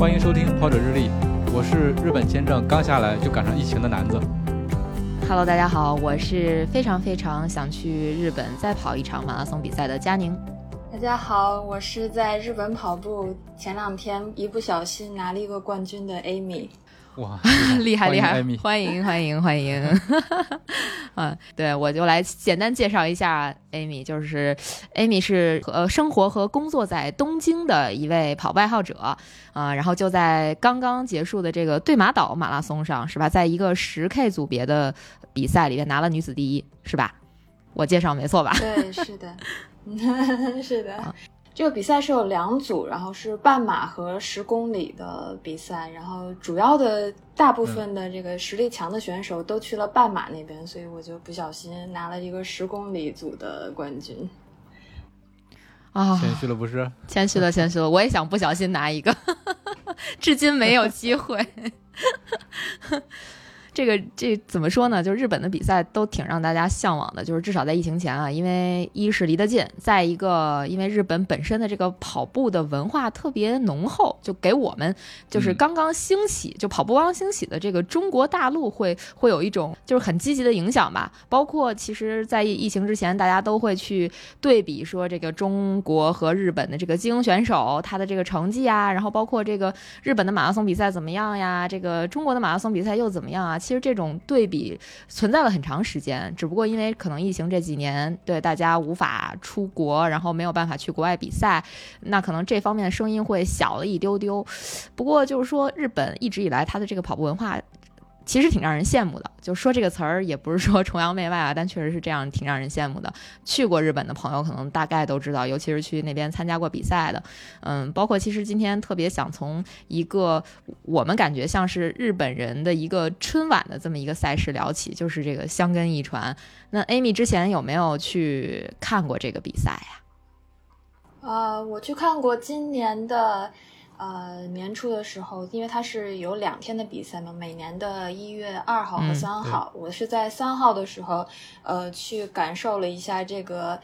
欢迎收听跑者日历，我是日本签证刚下来就赶上疫情的男子。Hello，大家好，我是非常非常想去日本再跑一场马拉松比赛的佳宁。大家好，我是在日本跑步前两天一不小心拿了一个冠军的 Amy。哇，厉害厉害！欢迎欢迎欢迎！嗯，对我就来简单介绍一下 Amy，就是 Amy 是呃生活和工作在东京的一位跑步爱好者啊，然后就在刚刚结束的这个对马岛马拉松上是吧，在一个十 K 组别的比赛里面拿了女子第一是吧？我介绍没错吧？对，是的，是的。这个比赛是有两组，然后是半马和十公里的比赛，然后主要的大部分的这个实力强的选手都去了半马那边，所以我就不小心拿了一个十公里组的冠军。啊，谦虚了不是？谦虚了，谦虚了，我也想不小心拿一个，至今没有机会。这个这怎么说呢？就是日本的比赛都挺让大家向往的，就是至少在疫情前啊，因为一是离得近，再一个因为日本本身的这个跑步的文化特别浓厚，就给我们就是刚刚兴起，就跑步刚刚兴起的这个中国大陆会会有一种就是很积极的影响吧。包括其实，在疫情之前，大家都会去对比说这个中国和日本的这个精英选手他的这个成绩啊，然后包括这个日本的马拉松比赛怎么样呀，这个中国的马拉松比赛又怎么样啊？其实这种对比存在了很长时间，只不过因为可能疫情这几年对大家无法出国，然后没有办法去国外比赛，那可能这方面的声音会小了一丢丢。不过就是说，日本一直以来它的这个跑步文化。其实挺让人羡慕的，就说这个词儿也不是说崇洋媚外啊，但确实是这样，挺让人羡慕的。去过日本的朋友可能大概都知道，尤其是去那边参加过比赛的，嗯，包括其实今天特别想从一个我们感觉像是日本人的一个春晚的这么一个赛事聊起，就是这个香根一传。那 Amy 之前有没有去看过这个比赛呀？啊，我去看过今年的。呃，年初的时候，因为它是有两天的比赛嘛，每年的一月二号和三号，我是在三号的时候，呃，去感受了一下这个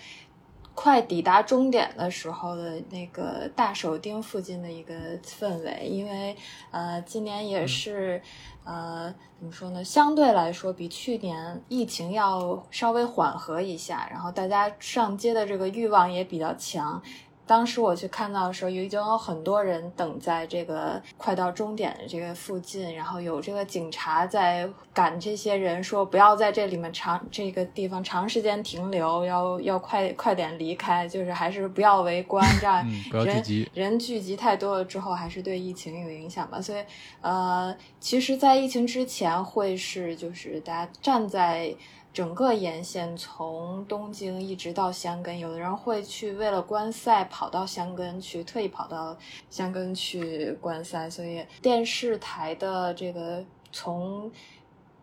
快抵达终点的时候的那个大手町附近的一个氛围，因为呃，今年也是呃，怎么说呢，相对来说比去年疫情要稍微缓和一下，然后大家上街的这个欲望也比较强。当时我去看到的时候，已经有很多人等在这个快到终点的这个附近，然后有这个警察在赶这些人，说不要在这里面长这个地方长时间停留，要要快快点离开，就是还是不要围观，这样人人聚集太多了之后，还是对疫情有影响吧。所以，呃，其实，在疫情之前，会是就是大家站在。整个沿线从东京一直到香根，有的人会去为了观赛跑到香根去，特意跑到香根去观赛。所以电视台的这个从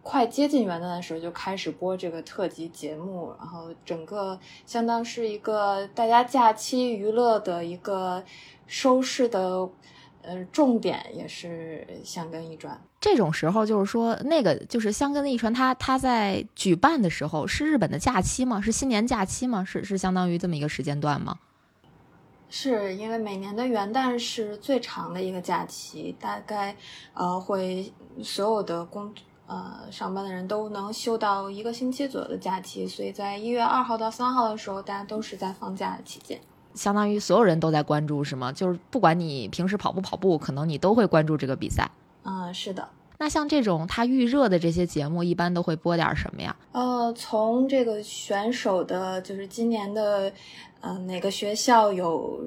快接近元旦的时候就开始播这个特辑节目，然后整个相当是一个大家假期娱乐的一个收视的。呃，重点也是香根一传。这种时候，就是说，那个就是香根的一传，他他在举办的时候是日本的假期吗？是新年假期吗？是是相当于这么一个时间段吗？是因为每年的元旦是最长的一个假期，大概呃会所有的工呃上班的人都能休到一个星期左右的假期，所以在一月二号到三号的时候，大家都是在放假期间。相当于所有人都在关注，是吗？就是不管你平时跑不跑步，可能你都会关注这个比赛。嗯，是的。那像这种他预热的这些节目，一般都会播点什么呀？呃，从这个选手的，就是今年的，呃，哪个学校有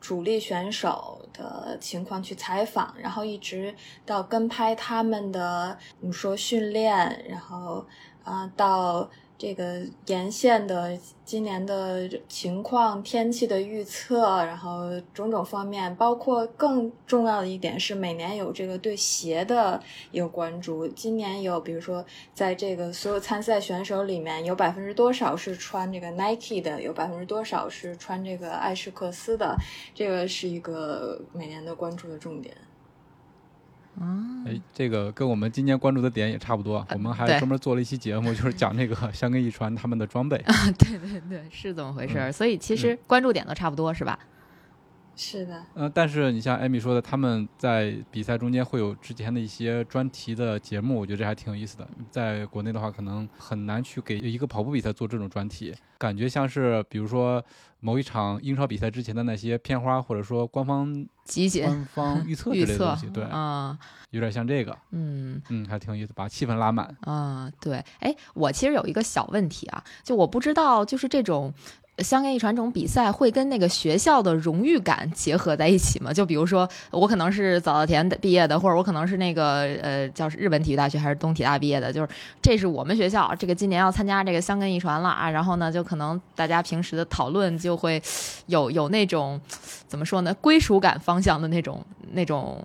主力选手的情况去采访，然后一直到跟拍他们的，你说训练，然后啊到。这个沿线的今年的情况、天气的预测，然后种种方面，包括更重要的一点是，每年有这个对鞋的一个关注。今年有，比如说，在这个所有参赛选手里面，有百分之多少是穿这个 Nike 的，有百分之多少是穿这个艾诗克斯的，这个是一个每年的关注的重点。啊，哎，这个跟我们今年关注的点也差不多，我们还专门做了一期节目，就是讲这个香根一传他们的装备。啊对对对，是这么回事儿。所以其实关注点都差不多，是吧？是的，呃，但是你像艾米说的，他们在比赛中间会有之前的一些专题的节目，我觉得这还挺有意思的。在国内的话，可能很难去给一个跑步比赛做这种专题，感觉像是比如说某一场英超比赛之前的那些片花，或者说官方集锦官方预测之 预测类的东西，对，啊，有点像这个，嗯。嗯，还挺有意思，把气氛拉满。啊，对，哎，我其实有一个小问题啊，就我不知道，就是这种香根一传这种比赛会跟那个学校的荣誉感结合在一起吗？就比如说，我可能是早稻田毕业的，或者我可能是那个呃，叫是日本体育大学还是东体大毕业的，就是这是我们学校这个今年要参加这个香根一传了啊，然后呢，就可能大家平时的讨论就会有有那种怎么说呢，归属感方向的那种那种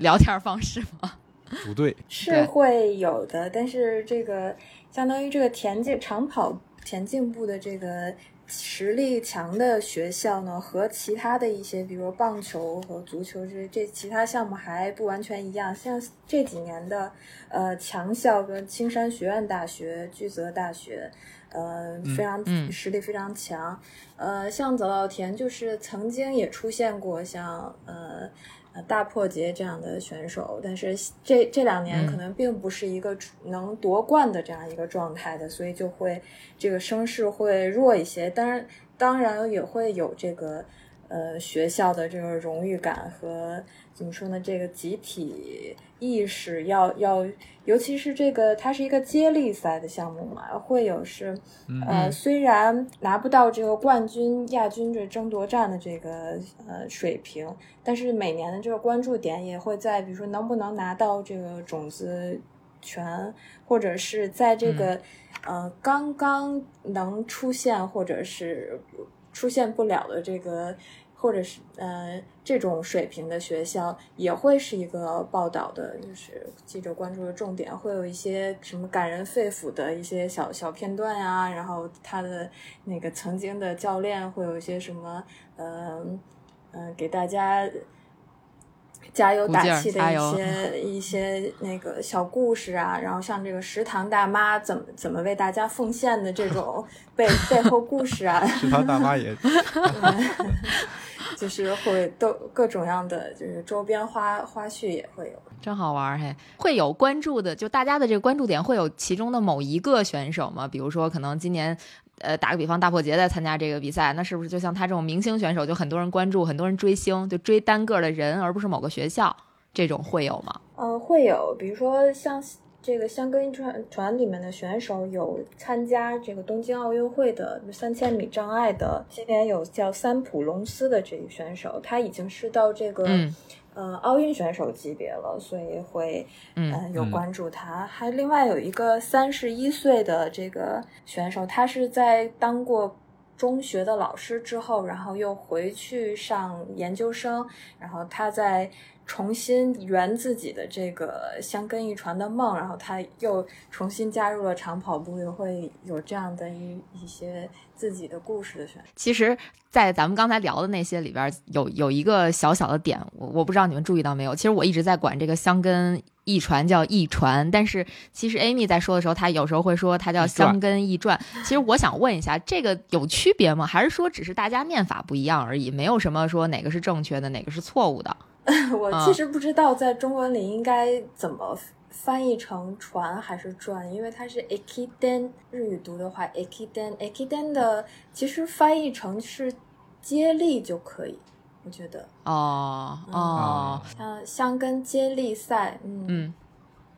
聊天方式吗？不对，是会有的，但是这个相当于这个田径长跑田径部的这个实力强的学校呢，和其他的一些，比如棒球和足球这这其他项目还不完全一样。像这几年的呃强校跟青山学院大学、巨泽大学，呃非常、嗯实力非常强。呃，像早稻田就是曾经也出现过像呃。呃大破节这样的选手，但是这这两年嗯可能并不是一个能夺冠的这样一个状态的，所以就会这个声势会弱一些。当然，当然也会有这个呃学校的这个荣誉感和怎么说呢，这个集体意识要要，尤其是这个它是一个接力赛的项目嘛，会有是呃嗯虽然拿不到这个冠军、亚军这争夺战的这个呃水平，但是每年的这个关注点也会在，比如说能不能拿到这个种子权，或者是在这个、呃刚刚能出现或者是出现不了的这个，或者是呃这种水平的学校，也会是一个报道的，就是记者关注的重点，会有一些什么感人肺腑的一些小小片段呀、然后他的那个曾经的教练会有一些什么呃呃给大家。加油打气的一些一些那个小故事啊，然后像这个食堂大妈怎么怎么为大家奉献的这种背 背后故事啊，食堂大妈也 就是会都各种样的就是周边花花絮也会有。真好玩儿嘿，会有关注的，就大家的这个关注点会有其中的某一个选手吗？比如说，可能今年，呃，打个比方，大破节在参加这个比赛，那是不是就像他这种明星选手，就很多人关注，很多人追星，就追单个的人，而不是某个学校，这种会有吗？呃，会有，比如说像这个香根传传里面的选手有参加这个东京奥运会的三千米障碍的，今年有叫三浦龙司的这个选手，他已经是到这个、嗯呃奥运选手级别了，所以会嗯呃有嗯关注他。还另外有一个三十一岁的这个选手，他是在当过。中学的老师之后，然后又回去上研究生，然后他在重新圆自己的这个香根一传的梦，然后他又重新加入了长跑步，又会有这样的一一些自己的故事的选手。其实，在咱们刚才聊的那些里边儿，有有一个小小的点，我我不知道你们注意到没有。其实我一直在管这个香根一传叫一传，但是其实 Amy 在说的时候，她有时候会说它叫香根一传。其实我想问一下，这个有区别吗？还是说只是大家念法不一样而已，没有什么说哪个是正确的，哪个是错误的？我啊其实不知道在中文里应该怎么翻译成传还是转，因为它是 ekiden，日语读的话 ekiden，ekiden 的其实翻译成是接力就可以，我觉得。哦哦，像香根接力赛，嗯。嗯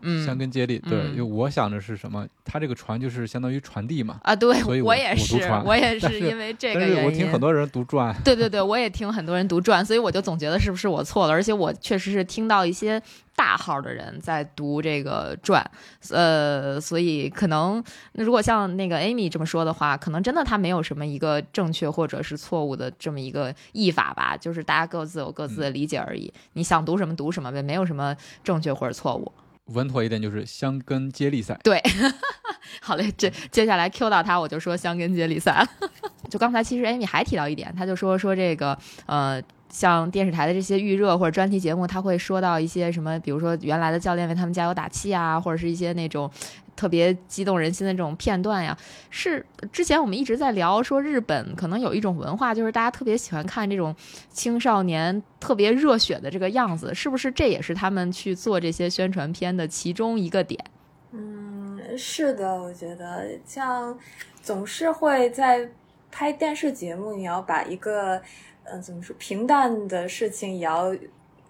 嗯箱根接力，对，嗯因为我想的是什么？它这个传就是相当于传递嘛。啊，对所以我也是，我也 是是因为这个原因。是我听很多人读传，对对对，我也听很多人读传，所以我就总觉得是不是我错了，而且我确实是听到一些大号的人在读这个传，呃，所以可能那如果像那个 Amy 这么说的话，可能真的他没有什么一个正确或者是错误的这么一个译法吧，就是大家各自有各自的理解而已。你想读什么读什么呗，没有什么正确或者错误。稳妥一点就是箱根接力赛。对，好嘞，这接下来 Q 到他，我就说箱根接力赛。就刚才其实 Amy 还提到一点，他就说说这个呃。像电视台的这些预热或者专题节目，他会说到一些什么，比如说原来的教练为他们加油打气啊，或者是一些那种特别激动人心的这种片段呀。是之前我们一直在聊说，日本可能有一种文化，就是大家特别喜欢看这种青少年特别热血的这个样子，是不是？这也是他们去做这些宣传片的其中一个点。嗯，是的，我觉得像总是会在拍电视节目，你要把一个。嗯，怎么说？平淡的事情也要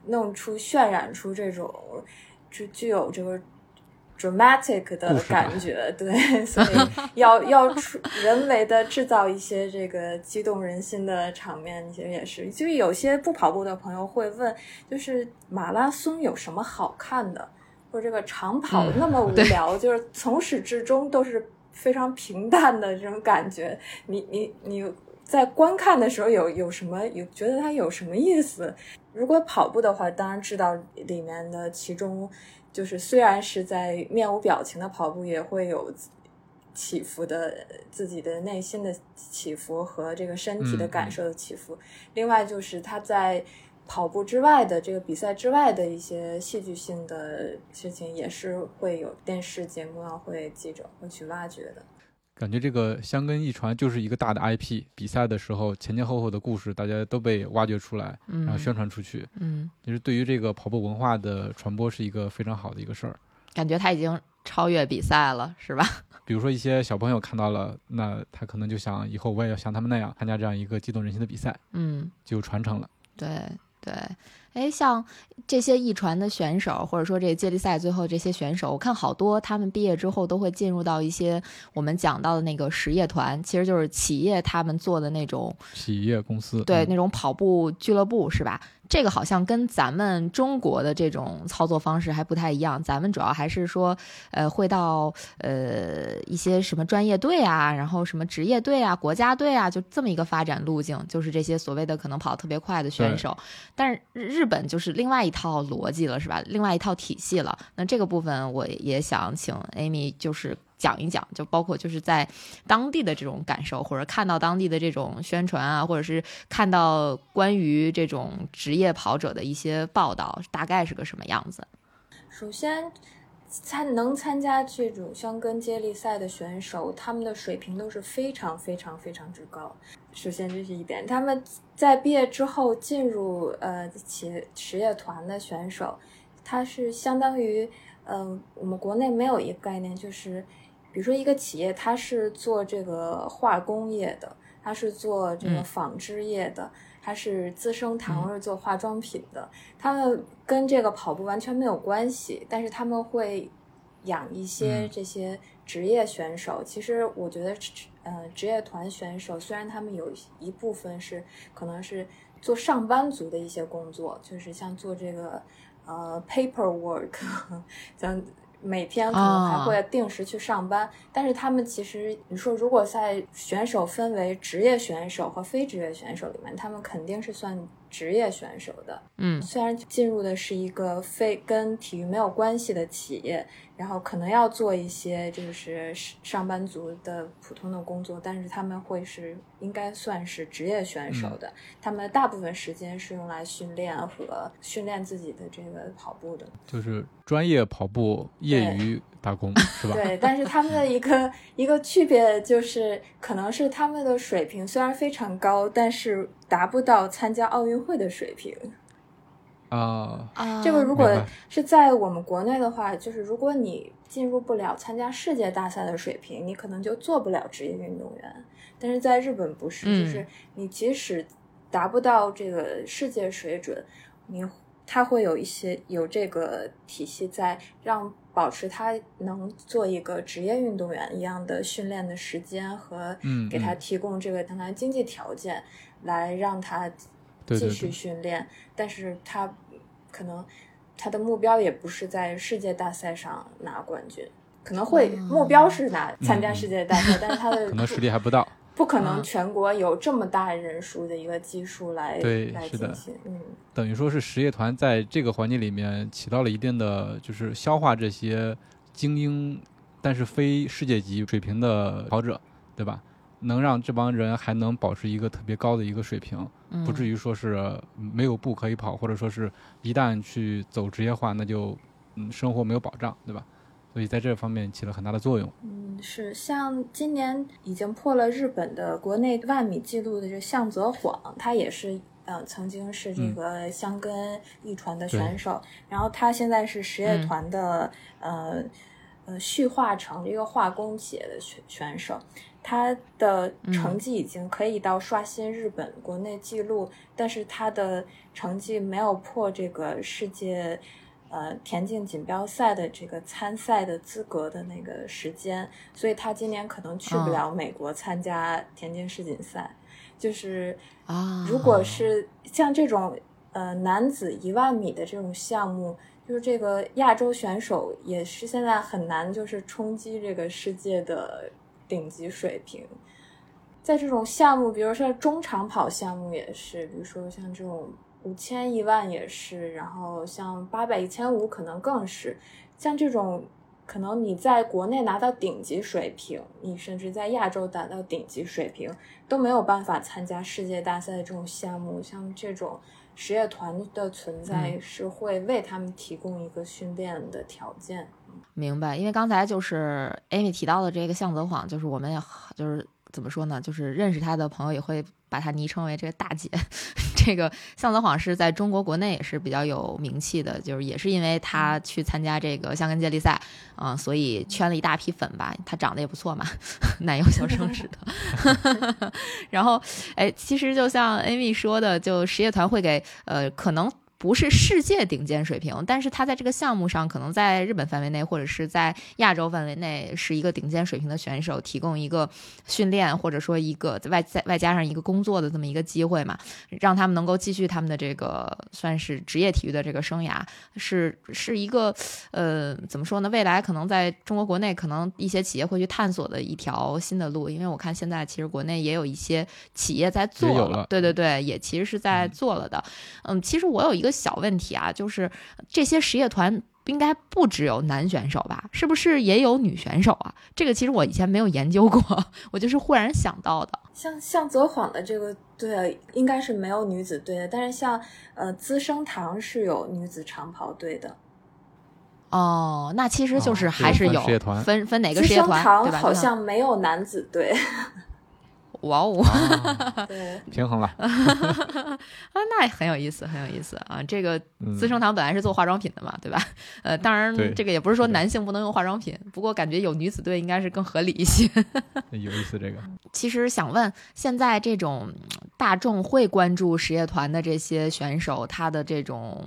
弄出渲染出这种具具有这个 dramatic 的感觉，对，所以要要出人为的制造一些这个激动人心的场面，其实也是。就是有些不跑步的朋友会问，就是马拉松有什么好看的？或者这个长跑那么无聊，嗯、就是从始至终都是非常平淡的这种感觉，你你你。在观看的时候有有什么有觉得它有什么意思？如果跑步的话，当然知道里面的其中就是虽然是在面无表情的跑步，也会有起伏的自己的内心的起伏和这个身体的感受的起伏。嗯、另外就是他在跑步之外的这个比赛之外的一些戏剧性的事情，也是会有电视节目啊，会记者会去挖掘的。感觉这个香根一传就是一个大的 IP，比赛的时候前前后后的故事大家都被挖掘出来，嗯、然后宣传出去。嗯，其实对于这个跑步文化的传播是一个非常好的一个事儿。感觉他已经超越比赛了，是吧？比如说一些小朋友看到了，那他可能就想以后我也要像他们那样参加这样一个激动人心的比赛，嗯，就传承了。对对。哎，像这些艺传的选手，或者说这个接力赛最后这些选手，我看好多他们毕业之后都会进入到一些我们讲到的那个实业团，其实就是企业他们做的那种企业公司，对、嗯、那种跑步俱乐部是吧？这个好像跟咱们中国的这种操作方式还不太一样，咱们主要还是说，呃，会到呃一些什么专业队啊，然后什么职业队啊、国家队啊，就这么一个发展路径，就是这些所谓的可能跑特别快的选手。但是日本就是另外一套逻辑了，是吧？另外一套体系了。那这个部分我也想请 Amy 就是。讲一讲，就包括就是在当地的这种感受，或者看到当地的这种宣传啊，或者是看到关于这种职业跑者的一些报道，大概是个什么样子？首先，参能参加这种箱根接力赛的选手，他们的水平都是非常非常非常之高。首先这是一点，他们在毕业之后进入呃企业实业团的选手，他是相当于呃我们国内没有一个概念，就是。比如说，一个企业它是做这个化工业的，它是做这个纺织业的，它是资生堂是做化妆品的，他们跟这个跑步完全没有关系，但是他们会养一些这些职业选手。其实我觉得，呃，职业团选手虽然他们有一部分是可能是做上班族的一些工作，就是像做这个呃 paperwork，像。每天可能还会定时去上班，哦、但是他们其实，你说如果在选手分为职业选手和非职业选手里面，他们肯定是算职业选手的。嗯，虽然进入的是一个非跟体育没有关系的企业，然后可能要做一些就是上班族的普通的工作，但是他们会是应该算是职业选手的。嗯、他们大部分时间是用来训练和训练自己的这个跑步的，就是专业跑步。业余打工是吧？对，但是他们的一个 一个区别就是，可能是他们的水平虽然非常高，但是达不到参加奥运会的水平。啊啊！这个如果是在我们国内的话，就是如果你进入不了参加世界大赛的水平，你可能就做不了职业运动员。但是在日本不是，嗯、就是你即使达不到这个世界水准，你。他会有一些有这个体系在，让保持他能做一个职业运动员一样的训练的时间和嗯给他嗯提供这个相当于经济条件，来让他继续对对对训练。但是他可能他的目标也不是在世界大赛上拿冠军，可能会嗯目标是拿参加嗯世界大赛，但是他的可能实力还不到。不可能嗯全国有这么大人数的一个基数来来对是的进行，嗯。等于说是实业团在这个环节里面起到了一定的，就是消化这些精英，但是非世界级水平的跑者，对吧？能让这帮人还能保持一个特别高的一个水平，不至于于说是没有步可以跑，或者说是一旦去走职业化，那就嗯生活没有保障，对吧？所以在这方面起了很大的作用。嗯，是像今年已经破了日本的国内万米纪录的这向泽晃，他也是嗯曾经是这嗯个香根一传的选手，然后他现在是实业嗯团的、呃呃旭化成这个化工企业的选选手，他的成绩已经可以到刷新日本国内纪录，但是他的成绩没有破这个世界。呃，田径锦标赛的这个参赛的资格的那个时间，所以他今年可能去不了美国参加田径世锦赛。就是啊，如果是像这种呃男子一万米的这种项目，就是这个亚洲选手也是现在很难就是冲击这个世界的顶级水平。在这种项目，比如说中长跑项目也是，比如说像这种五千、一万也是，然后像八百、一千五可能更是，像这种可能你在国内拿到顶级水平，你甚至在亚洲达到顶级水平，都没有办法参加世界大赛的这种项目，像这种实业团的存在嗯是会为他们提供一个训练的条件。明白，因为刚才就是 Amy 提到的这个向泽晃，就是我们也就是怎么说呢，就是认识他的朋友也会把他昵称为这个大姐。这个向泽晃是在中国国内也是比较有名气的，就是也是因为他去参加这个香根接力赛啊、所以圈了一大批粉吧。他长得也不错嘛，奶油小生似的。然后，哎，其实就像 Amy 说的，就实业团会给呃可能。不是世界顶尖水平，但是他在这个项目上，可能在日本范围内或者是在亚洲范围内是一个顶尖水平的选手，提供一个训练或者说一个外在外加上一个工作的这么一个机会嘛，让他们能够继续他们的这个算是职业体育的这个生涯，是是一个呃怎么说呢？未来可能在中国国内，可能一些企业会去探索的一条新的路，因为我看现在其实国内也有一些企业在做了对对对，也其实是在嗯做了的。嗯，其实我有一个小问题啊，就是这些实业团应该不只有男选手吧？是不是也有女选手啊？这个其实我以前没有研究过，我就是忽然想到的。像像泽晃的这个队啊，应该是没有女子队的，但是像呃资生堂是有女子长跑队的。哦，那其实就是哦还是有分事业团分分哪个资生事业团，堂对吧？好像没有男子队。哇哦，啊 对，平衡了。啊，那很有意思，很有意思啊！这个嗯资生堂本来是做化妆品的嘛，对吧？呃，当然这个也不是说男性不能用化妆品，不过感觉有女子队应该是更合理一些。有意思，这个其实想问，现在这种嗯大众会关注实业团的这些选手，他的这种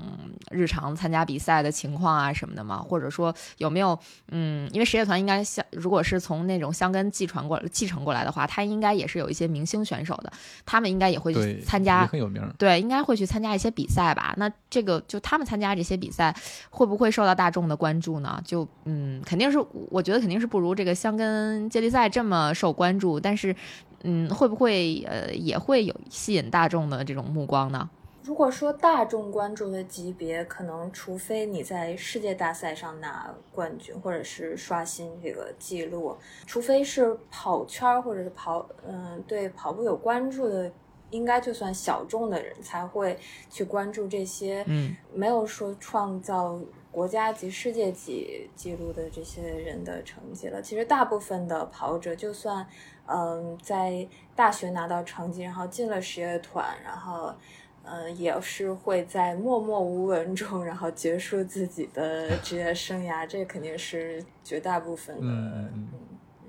日常参加比赛的情况啊什么的吗？或者说有没有嗯，因为实业团应该像如果是从那种香根继传过继承过来的话，他应该也是有一些明星选手的，他们应该也会去参加很有名。对，应该会去参加一些比赛吧？那这个就他们参加这些比赛，会不会受到大众的关注呢？就嗯，肯定是，我觉得肯定是不如这个香根接力赛这么受关注，但是嗯，会不会呃也会有吸引大众的这种目光呢？如果说大众关注的级别，可能除非你在世界大赛上拿冠军，或者是刷新这个记录，除非是跑圈儿或者是跑，嗯，对跑步有关注的，应该就算小众的人才会去关注这些，嗯，没有说创造国家级、世界级记录的这些人的成绩了。其实大部分的跑者，就算嗯在大学拿到成绩，然后进了实业团，然后。呃，也是会在默默无闻中，然后结束自己的 职业生涯，这肯定是绝大部分的。嗯嗯嗯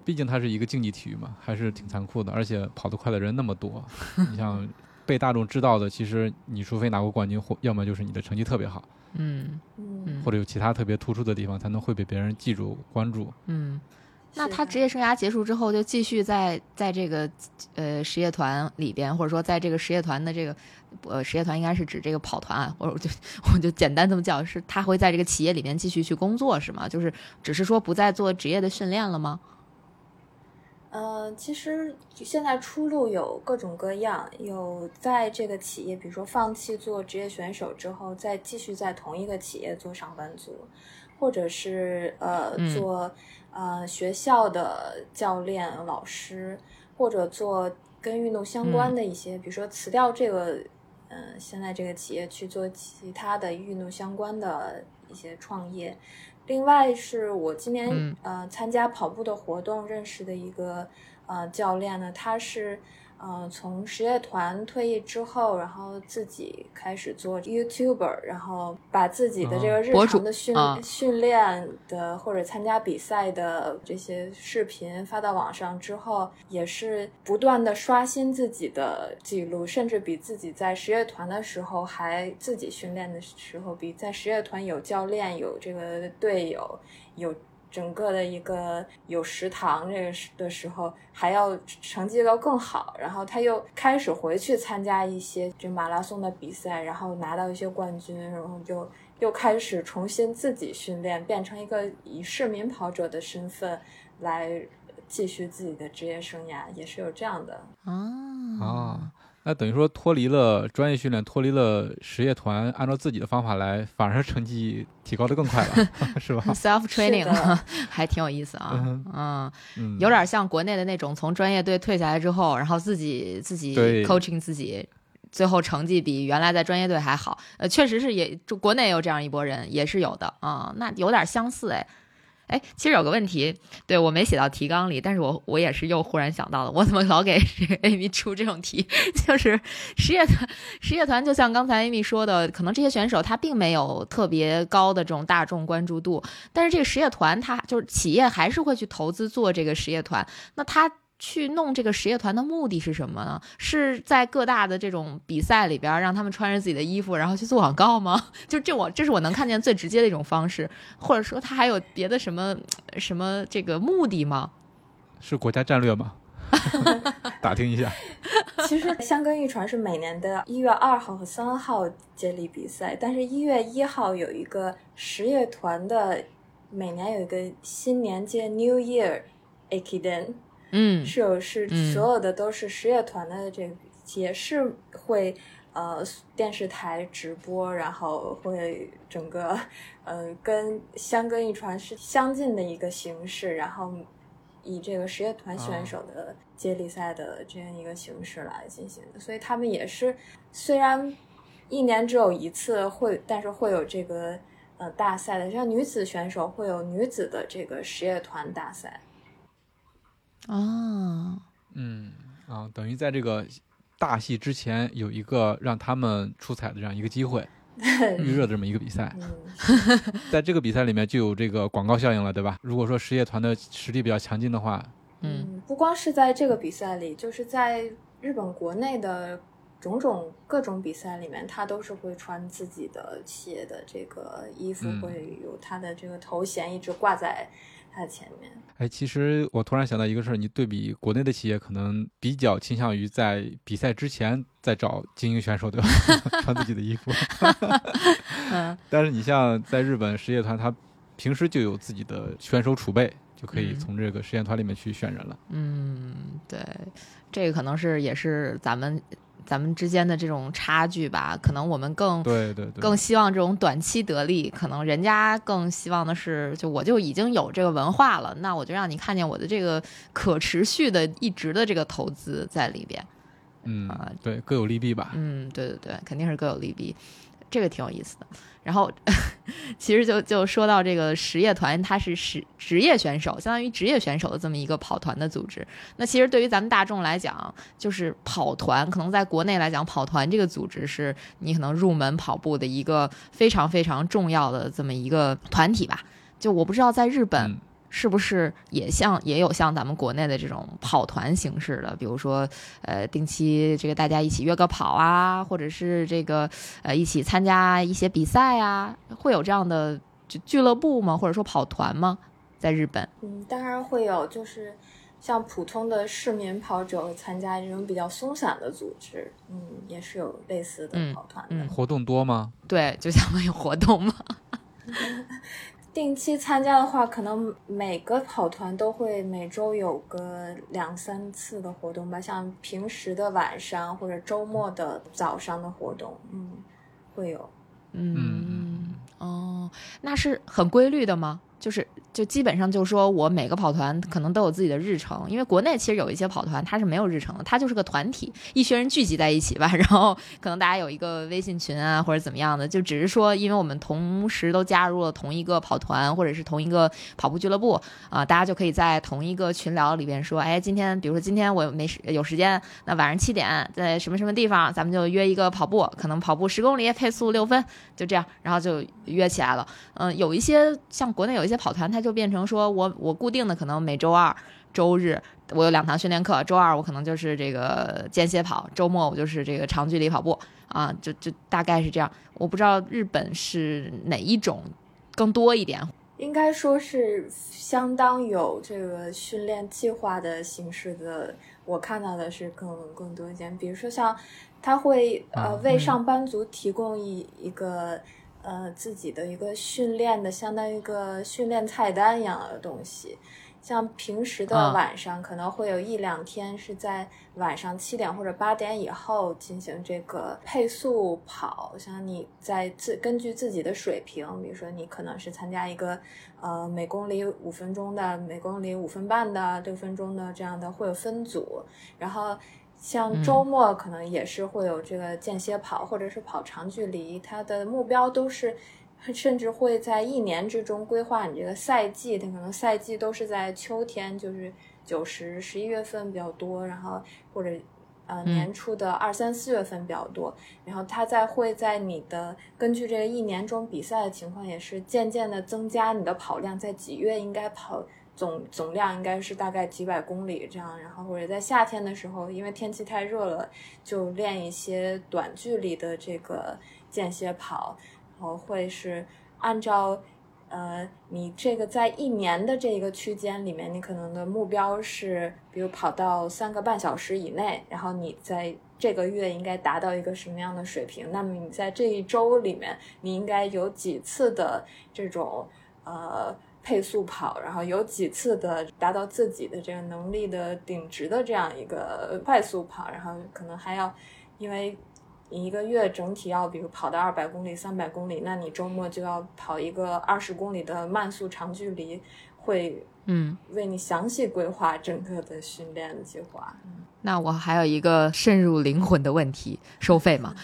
毕竟它是一个竞技体育嘛，还是挺残酷的，而且跑得快的人那么多。你像被大众知道的，其实你除非拿过冠军，或要么就是你的成绩特别好，嗯嗯嗯或者有其他特别突出的地方，才能会被别人记住关注。嗯。那他职业生涯结束之后，就继续在在这个呃实业团里边，或者说在这个实业团的这个呃实业团应该是指这个跑团啊，或者我就我就简单这么叫，是他会在这个企业里面继续去工作是吗？就是只是说不再做职业的训练了吗？呃，其实现在出路有各种各样，有在这个企业，比如说放弃做职业选手之后，再继续在同一个企业做上班族，或者是呃嗯做呃学校的教练、老师，或者做跟运动相关的一些，比如说辞掉这个，嗯、现在这个企业去做其他的运动相关的一些创业。另外是我今年、嗯呃参加跑步的活动认识的一个呃教练呢，他是呃从实业团退役之后，然后自己开始做 YouTuber，然后把自己的这个日常的训、啊。训练的或者参加比赛的这些视频发到网上之后，也是不断的刷新自己的记录，甚至比自己在实业团的时候还自己训练的时候，比在实业团有教练、有这个队友、有整个的一个有食堂这个时的时候，还要成绩要更好。然后他又开始回去参加一些就马拉松的比赛，然后拿到一些冠军，然后就又开始重新自己训练，变成一个以市民跑者的身份来继续自己的职业生涯，也是有这样的。啊啊，那等于说脱离了专业训练，脱离了实业团，按照自己的方法来，反而成绩提高的更快了，是吧？，self training 还挺有意思啊，嗯有点像国内的那种从专业队退下来之后，然后自己自己 coaching 自己。最后成绩比原来在专业队还好，呃，确实是也，就国内也有这样一拨人，也是有的啊、那有点相似哎，哎，其实有个问题，对我没写到提纲里，但是我我也是又忽然想到了，我怎么老给 Amy 出这种题？就是实业团，实业团就像刚才 Amy 说的，可能这些选手他并没有特别高的这种大众关注度，但是这个实业团他就是企业还是会去投资做这个实业团，那他。去弄这个实业团的目的是什么呢？是在各大的这种比赛里边，让他们穿着自己的衣服，然后去做广告吗？就这我这是我能看见最直接的一种方式，或者说他还有别的什么什么这个目的吗？是国家战略吗？打听一下。其实香根玉传是每年的一月二号和三号接力比赛，但是一月一号有一个实业团的，每年有一个新年节 New Year Ekiden，嗯是有是嗯所有的都是实业团的这个也是会呃电视台直播，然后会整个呃跟相跟一传是相近的一个形式，然后以这个实业团选手的接力赛的这样一个形式来进行的，所以他们也是虽然一年只有一次会，但是会有这个呃大赛的，像女子选手会有女子的这个实业团大赛。哦，嗯啊，等于在这个大戏之前有一个让他们出彩的这样一个机会，预热的这么一个比赛，嗯，在这个比赛里面就有这个广告效应了，对吧？如果说实业团的实力比较强劲的话，嗯。嗯，不光是在这个比赛里，就是在日本国内的种种各种比赛里面，他都是会穿自己的企业的这个衣服，嗯。会有他的这个头衔一直挂在他前面。哎，其实我突然想到一个事儿，你对比国内的企业，可能比较倾向于在比赛之前再找精英选手，对吧？穿自己的衣服。嗯 但是你像在日本实业团，他平时就有自己的选手储备，就可以嗯从这个实验团里面去选人了。嗯，对，这个可能是也是咱们咱们之间的这种差距吧，可能我们更对对对，更希望这种短期得利，可能人家更希望的是，就我就已经有这个文化了，那我就让你看见我的这个可持续的、一直的这个投资在里边。嗯啊，对，各有利弊吧。嗯，对对对，肯定是各有利弊，这个挺有意思的。然后，其实就就说到这个实业团，它是实职业选手，相当于职业选手的这么一个跑团的组织。那其实对于咱们大众来讲，就是跑团，可能在国内来讲，跑团这个组织是你可能入门跑步的一个非常非常重要的这么一个团体吧。就我不知道在日本，是不是也像也有像咱们国内的这种跑团形式的？比如说，呃，定期这个大家一起约个跑啊，或者是这个呃一起参加一些比赛啊，会有这样的就俱乐部吗？或者说跑团吗？在日本？嗯，当然会有，就是像普通的市民跑者参加这种比较松散的组织，嗯，也是有类似的跑团的。活动多吗？对，就相当于活动嘛。定期参加的话，可能每个跑团都会每周有个两三次的活动吧，像平时的晚上或者周末的早上的活动，嗯，会有。嗯，哦，那是很规律的吗？就是，就基本上就是说我每个跑团可能都有自己的日程，因为国内其实有一些跑团它是没有日程的，它就是个团体，一群人聚集在一起吧，然后可能大家有一个微信群啊或者怎么样的，就只是说因为我们同时都加入了同一个跑团或者是同一个跑步俱乐部啊，大家就可以在同一个群聊里边说，哎，今天比如说今天我没时有时间，那晚上七点在什么什么地方，咱们就约一个跑步，可能跑步十公里配速六分，就这样，然后就约起来了。嗯，有一些像国内有一些。跑团它就变成说我我固定的可能每周二、周日我有两堂训练课，周二我可能就是这个间歇跑，周末我就是这个长距离跑步啊，就就大概是这样。我不知道日本是哪一种更多一点，应该说是相当有这个训练计划的形式的。我看到的是更更多一点，比如说像他会呃为上班族提供一一个。呃，自己的一个训练的，相当于一个训练菜单一样的东西。像平时的晚上，可能会有一两天是在晚上七点或者八点以后进行这个配速跑。像你在自根据自己的水平，比如说你可能是参加一个呃每公里五分钟的、每公里五分半的、六分钟的这样的，会有分组，然后。像周末可能也是会有这个间歇跑，或者是跑长距离，它的目标都是，甚至会在一年之中规划你这个赛季，它可能赛季都是在秋天，就是九十十一月份比较多，然后或者呃年初的二三四月份比较多，然后它在会在你的根据这个一年中比赛的情况，也是渐渐的增加你的跑量，在几月应该跑。总总量应该是大概几百公里这样，然后或者在夏天的时候，因为天气太热了，就练一些短距离的这个间歇跑，然后会是按照呃你这个在一年的这个区间里面，你可能的目标是，比如跑到三个半小时以内，然后你在这个月应该达到一个什么样的水平？那么你在这一周里面，你应该有几次的这种呃。配速跑，然后有几次的达到自己的这个能力的顶值的这样一个快速跑，然后可能还要，因为你一个月整体要比如跑到二百公里、三百公里，那你周末就要跑一个二十公里的慢速长距离，会嗯为你详细规划整个的训练计划。那我还有一个渗入灵魂的问题，收费吗？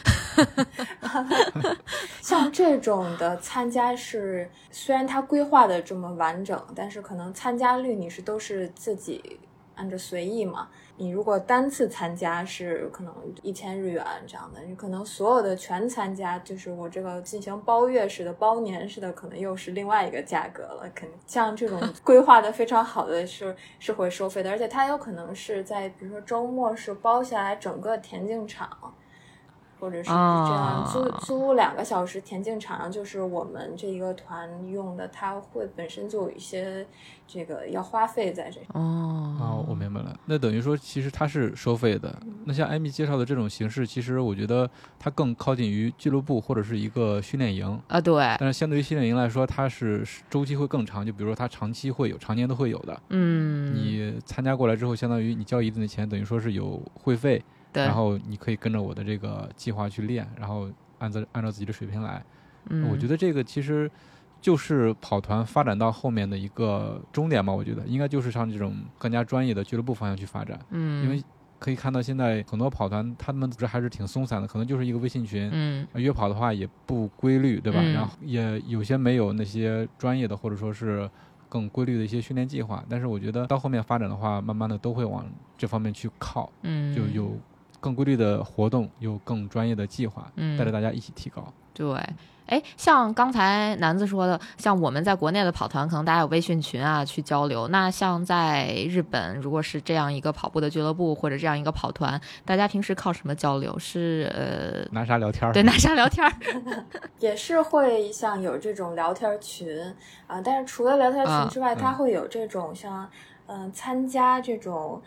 像这种的参加是，虽然它规划的这么完整，但是可能参加率你是都是自己按照随意嘛。你如果单次参加是可能一千日元这样的，你可能所有的全参加，就是我这个进行包月式的、包年式的，可能又是另外一个价格了。肯像这种 规划的非常好的是是会收费的，而且它有可能是在比如说周末是包下来整个田径场。或者是这样租租两个小时田径场，就是我们这一个团用的，它会本身就有一些这个要花费在这。哦，哦，我明白了。那等于说，其实它是收费的。那像艾米介绍的这种形式，其实我觉得它更靠近于俱乐部或者是一个训练营啊。对。但是相对于训练营来说，它是周期会更长。就比如说，它长期会有，常年都会有的。嗯。你参加过来之后，相当于你交一定的钱，等于说是有会费。然后你可以跟着我的这个计划去练，然后按照按照自己的水平来。嗯，我觉得这个其实就是跑团发展到后面的一个终点吧。我觉得应该就是向这种更加专业的俱乐部方向去发展。嗯，因为可以看到现在很多跑团他们组织还是挺松散的，可能就是一个微信群。嗯，约跑的话也不规律，对吧？然后也有些没有那些专业的或者说是更规律的一些训练计划。但是我觉得到后面发展的话，慢慢的都会往这方面去靠。嗯，就有。更规律的活动，有更专业的计划，嗯带着大家一起提高。对，哎，像刚才南子说的，像我们在国内的跑团，可能大家有微信群啊去交流。那像在日本，如果是这样一个跑步的俱乐部或者这样一个跑团，大家平时靠什么交流？是呃，拿啥聊天儿？对，拿啥聊天儿？也是会像有这种聊天群啊、但是除了聊天啊群之外，它嗯会有这种像嗯、呃参加这种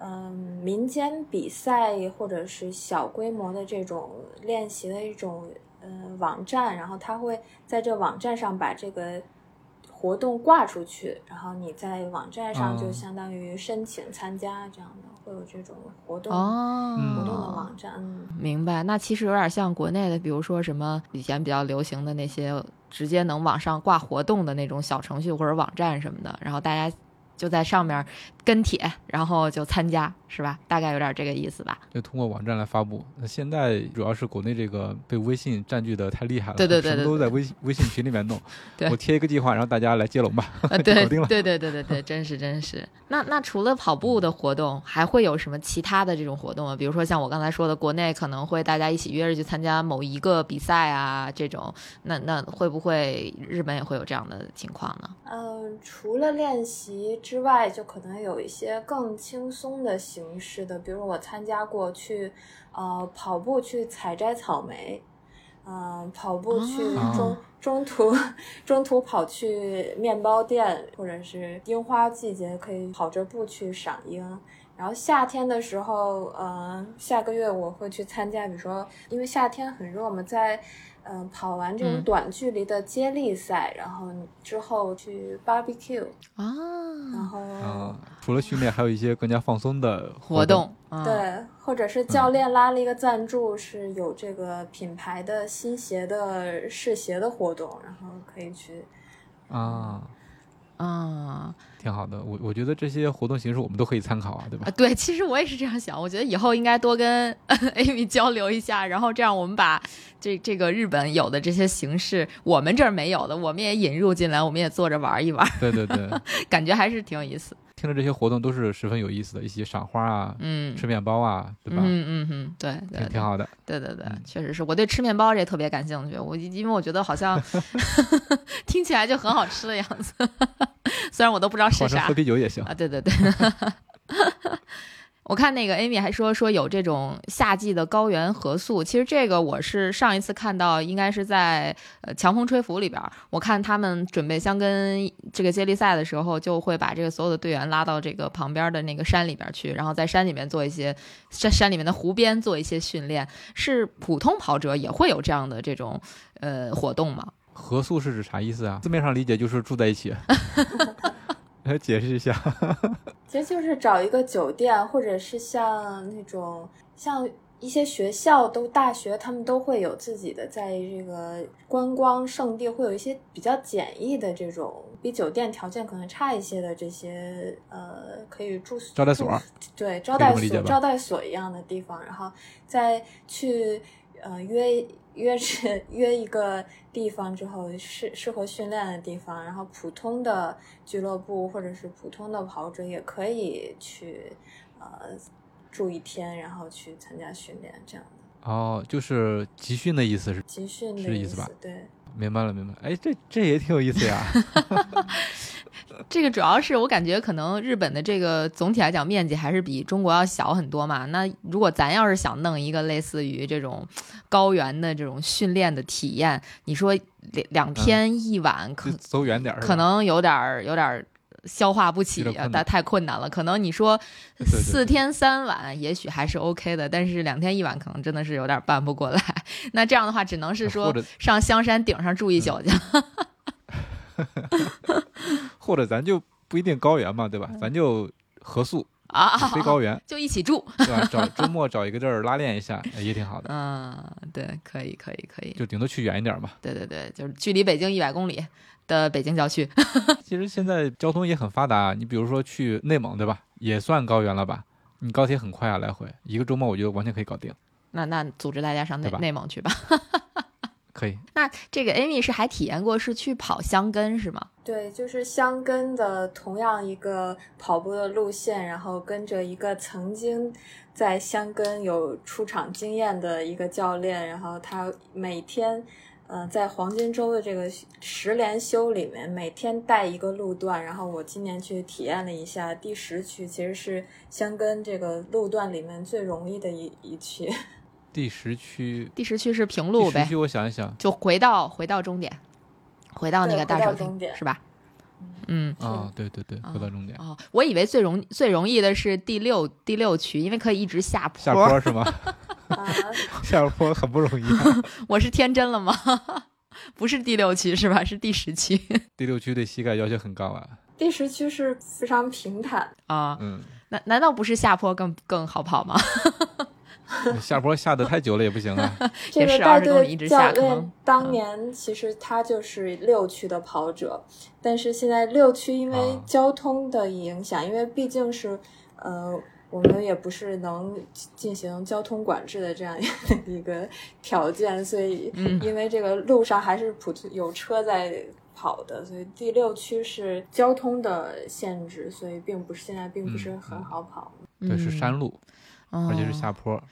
嗯、民间比赛或者是小规模的这种练习的一种呃网站，然后他会在这网站上把这个活动挂出去，然后你在网站上就哦相当于申请参加这样的，会有这种活动、哦，活动的网站，嗯。明白，那其实有点像国内的，比如说什么以前比较流行的那些直接能往上挂活动的那种小程序或者网站什么的，然后大家就在上面跟帖，然后就参加，是吧？大概有点这个意思吧？就通过网站来发布。那现在主要是国内这个被微信占据的太厉害了，对对对都在微信 微信群里面弄。对我贴一个计划，然后大家来接龙吧，啊，对搞定了。对对对对对，真是真是。那那除了跑步的活动，还会有什么其他的这种活动啊？比如说像我刚才说的，国内可能会大家一起约着去参加某一个比赛啊，这种。那那会不会日本也会有这样的情况呢？嗯，除了练习之外，就可能有一些更轻松的形式的，比如我参加过去，呃，跑步去采摘草莓，嗯、跑步去哦中、中途中途跑去面包店，或者是樱花季节可以跑着步去赏樱。然后夏天的时候，呃，下个月我会去参加，比如说，因为夏天很热嘛，在嗯、呃跑完这种嗯短距离的接力赛，然后之后去 barbecue，啊然啊，后、啊，除了训练，还有一些更加放松的活动。动，啊、对，或者是教练拉了一个赞助，是有这个品牌的新鞋的试鞋的活动，然后可以去。啊，啊挺好的。我我觉得这些活动形式我们都可以参考啊，对吧啊，？对，其实我也是这样想，我觉得以后应该多跟 Amy 交流一下，然后这样我们把这这个日本有的这些形式，我们这儿没有的，我们也引入进来，我们也坐着玩一玩，对对对，感觉还是挺有意思。听着这些活动都是十分有意思的，一起赏花啊，嗯，吃面包啊，对吧？嗯嗯嗯，对对对挺挺好的。对对对嗯，确实是我对吃面包这特别感兴趣，我因为我觉得好像 听起来就很好吃的样子，虽然我都不知道是啥喝啤酒也行。啊，对对对。我看那个 Amy 还说说有这种夏季的高原合宿，其实这个我是上一次看到，应该是在呃强风吹拂里边，我看他们准备相跟这个接力赛的时候，就会把这个所有的队员拉到这个旁边的那个山里边去，然后在山里面做一些山山里面的湖边做一些训练。是普通跑者也会有这样的这种呃活动吗？合宿是指啥意思啊？字面上理解就是住在一起。来解释一下。其实就是找一个酒店，或者是像那种像一些学校都大学，他们都会有自己的在这个观光圣地，会有一些比较简易的这种，比酒店条件可能差一些的这些呃，可以住宿招待所对招待所招待所一样的地方，然后再去呃约约是 约一个地方之后适适合训练的地方，然后普通的俱乐部或者是普通的跑者也可以去呃住一天，然后去参加训练这样的。哦，就是集训的意思是，集训的意思吧？对，明白了，明白了。哎，这这也挺有意思呀。这个主要是我感觉可能日本的这个总体来讲面积还是比中国要小很多嘛。那如果咱要是想弄一个类似于这种高原的这种训练的体验，你说两两天一晚可、就走远点儿，可能有点儿有点儿消化不起啊，有点困难但太困难了。可能你说四天三晚也许还是 OK 的，但是两天一晚可能真的是有点办不过来。那这样的话，只能是说上香山顶上住一宿去。或者咱就不一定高原嘛，对吧？嗯咱就合宿啊啊，啊非高原，就一起住。对吧？找周末找一个地儿拉练一下，哎 也挺好的。嗯，对，可以，可以，可以。就顶多去远一点嘛。对对对，就是距离北京一百公里的北京郊区。其实现在交通也很发达，你比如说去内蒙，对吧？也算高原了吧？你高铁很快啊，来回一个周末我觉得完全可以搞定。那那组织大家上内内蒙去吧。可以。那这个 Amy 是还体验过是去跑香根是吗？对，就是香根的同样一个跑步的路线，然后跟着一个曾经在香根有出场经验的一个教练，然后他每天。呃，在黄金周的这个十连休里面，每天带一个路段，然后我今年去体验了一下第十区，其实是香根这个路段里面最容易的一一区。第十区，第十区是平路呗。第十区，我想一想，就回到回到终点，回到那个大手终点是吧？嗯啊，对对对，回到终点。哦，我以为最容最容易的是第六第六区，因为可以一直下坡。下坡是吗？啊，下坡很不容易。我是天真了吗？不是第六区是吧？是第十区。第六区对膝盖要求很高啊。第十区是非常平坦啊。嗯。难难道不是下坡更更好跑吗？下坡下的太久了也不行啊。这个带队教练当年其实他就是六区的跑者，但是现在六区因为交通的影响，因为毕竟是呃。我们也不是能进行交通管制的这样一个条件，所以因为这个路上还是普通有车在跑的，所以第六区是交通的限制，所以并不是现在并不是很好跑。对，是山路，而且是下坡。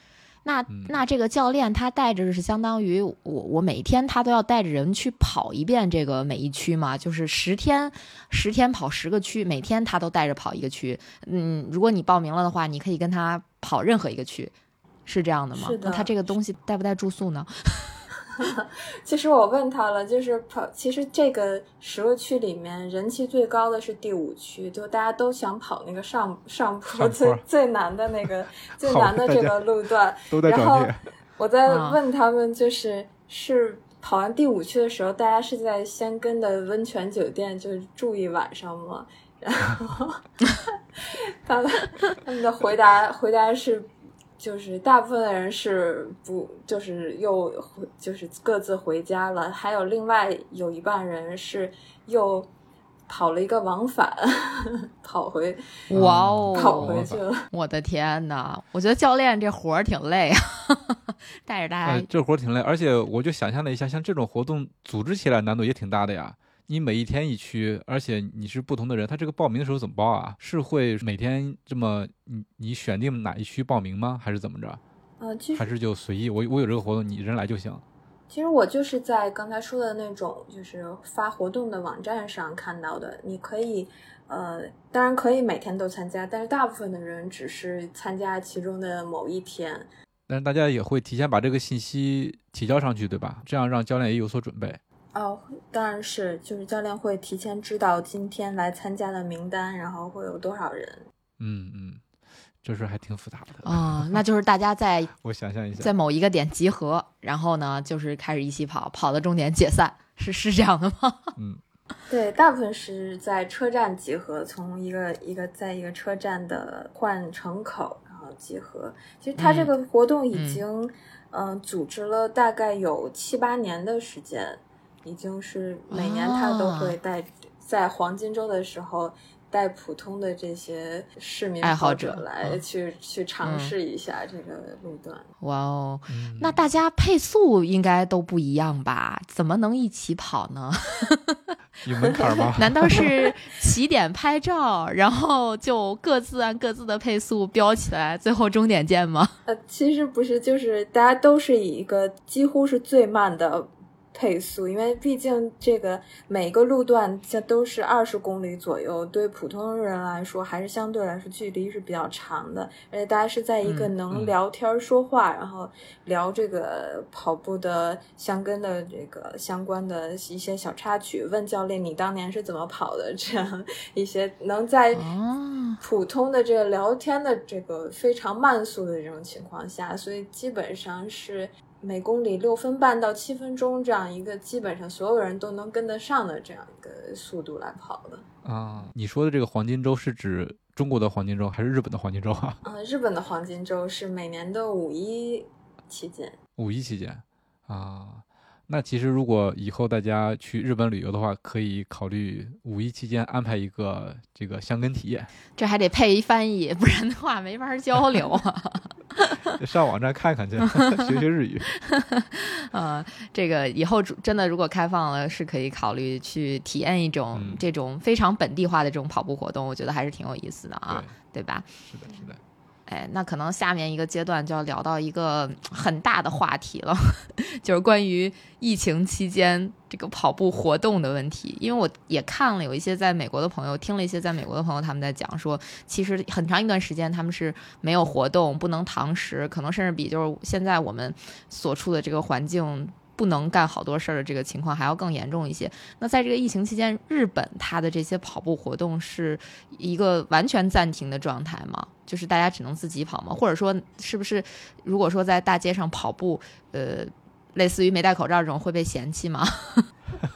那那这个教练他带着是相当于我我每天他都要带着人去跑一遍这个每一区嘛，就是十天十天跑十个区，每天他都带着跑一个区。嗯，如果你报名了的话，你可以跟他跑任何一个区，是这样的吗？那他这个东西带不带住宿呢？其实我问他了，就是跑。其实这个十个区里面，人气最高的是第五区，就大家都想跑那个上上坡最最难的那个最难的这个路段。然后我在问他们，就是是跑完第五区的时候，大家是在先跟的温泉酒店就住一晚上吗？然后 他们他们的回答回答是。就是大部分的人是不，就是又回，就是各自回家了。还有另外有一半人是又跑了一个往返，跑回，哇哦，跑回去了。我的天呐，我觉得教练这活儿挺累啊，带着大家，这活儿挺累。而且我就想象了一下，像这种活动组织起来难度也挺大的呀。你每一天一区，而且你是不同的人，他这个报名的时候怎么报啊？是会每天这么你你选定哪一区报名吗？还是怎么着？呃，其实还是就随意。我我有这个活动，你人来就行。其实我就是在刚才说的那种，就是发活动的网站上看到的。你可以，呃，当然可以每天都参加，但是大部分的人只是参加其中的某一天。但是大家也会提前把这个信息提交上去，对吧？这样让教练也有所准备。哦，当然是，就是教练会提前知道今天来参加的名单，然后会有多少人。嗯嗯，就是还挺复杂的啊。那就是大家在 我想象一下，在某一个点集合，然后呢，就是开始一起跑，跑到终点解散，是是这样的吗？嗯，对，大部分是在车站集合，从一个一个在一个车站的换乘口然后集合。其实他这个活动已经嗯组织了大概有七八年的时间。已经是每年他都会带在黄金周的时候带普通的这些市民爱好者来去去尝试一下这个路段。哇哦，那大家配速应该都不一样吧？怎么能一起跑呢？有门槛吗？难道是起点拍照，然后就各自按各自的配速飙起来，最后终点见吗？呃，其实不是，就是大家都是以一个几乎是最慢的。配速，因为毕竟这个每个路段这都是二十公里左右，对普通人来说还是相对来说距离是比较长的。而且大家是在一个能聊天说话，然后聊这个跑步的相跟的这个相关的一些小插曲，问教练你当年是怎么跑的，这样 一些能在普通的这个聊天的这个非常慢速的这种情况下，所以基本上是。每公里六分半到七分钟这样一个基本上所有人都能跟得上的这样一个速度来跑的啊！你说的这个黄金周是指中国的黄金周还是日本的黄金周啊？嗯，日本的黄金周是每年的五一期间。五一期间啊，那其实如果以后大家去日本旅游的话，可以考虑五一期间安排一个这个香根体验。这还得配一翻译，不然的话没法交流啊。上网站看看去，学学日语。呃，这个以后真的如果开放了，是可以考虑去体验一种这种非常本地化的这种跑步活动，我觉得还是挺有意思的啊，对吧？是的，是的。哎，那可能下面一个阶段就要聊到一个很大的话题了，就是关于疫情期间这个跑步活动的问题。因为我也看了有一些在美国的朋友，听了一些在美国的朋友他们在讲说，其实很长一段时间他们是没有活动，不能堂食，可能甚至比就是现在我们所处的这个环境。不能干好多事儿的这个情况还要更严重一些。那在这个疫情期间，日本它的这些跑步活动是一个完全暂停的状态吗？就是大家只能自己跑吗？或者说，是不是如果说在大街上跑步，呃，类似于没戴口罩这种会被嫌弃吗？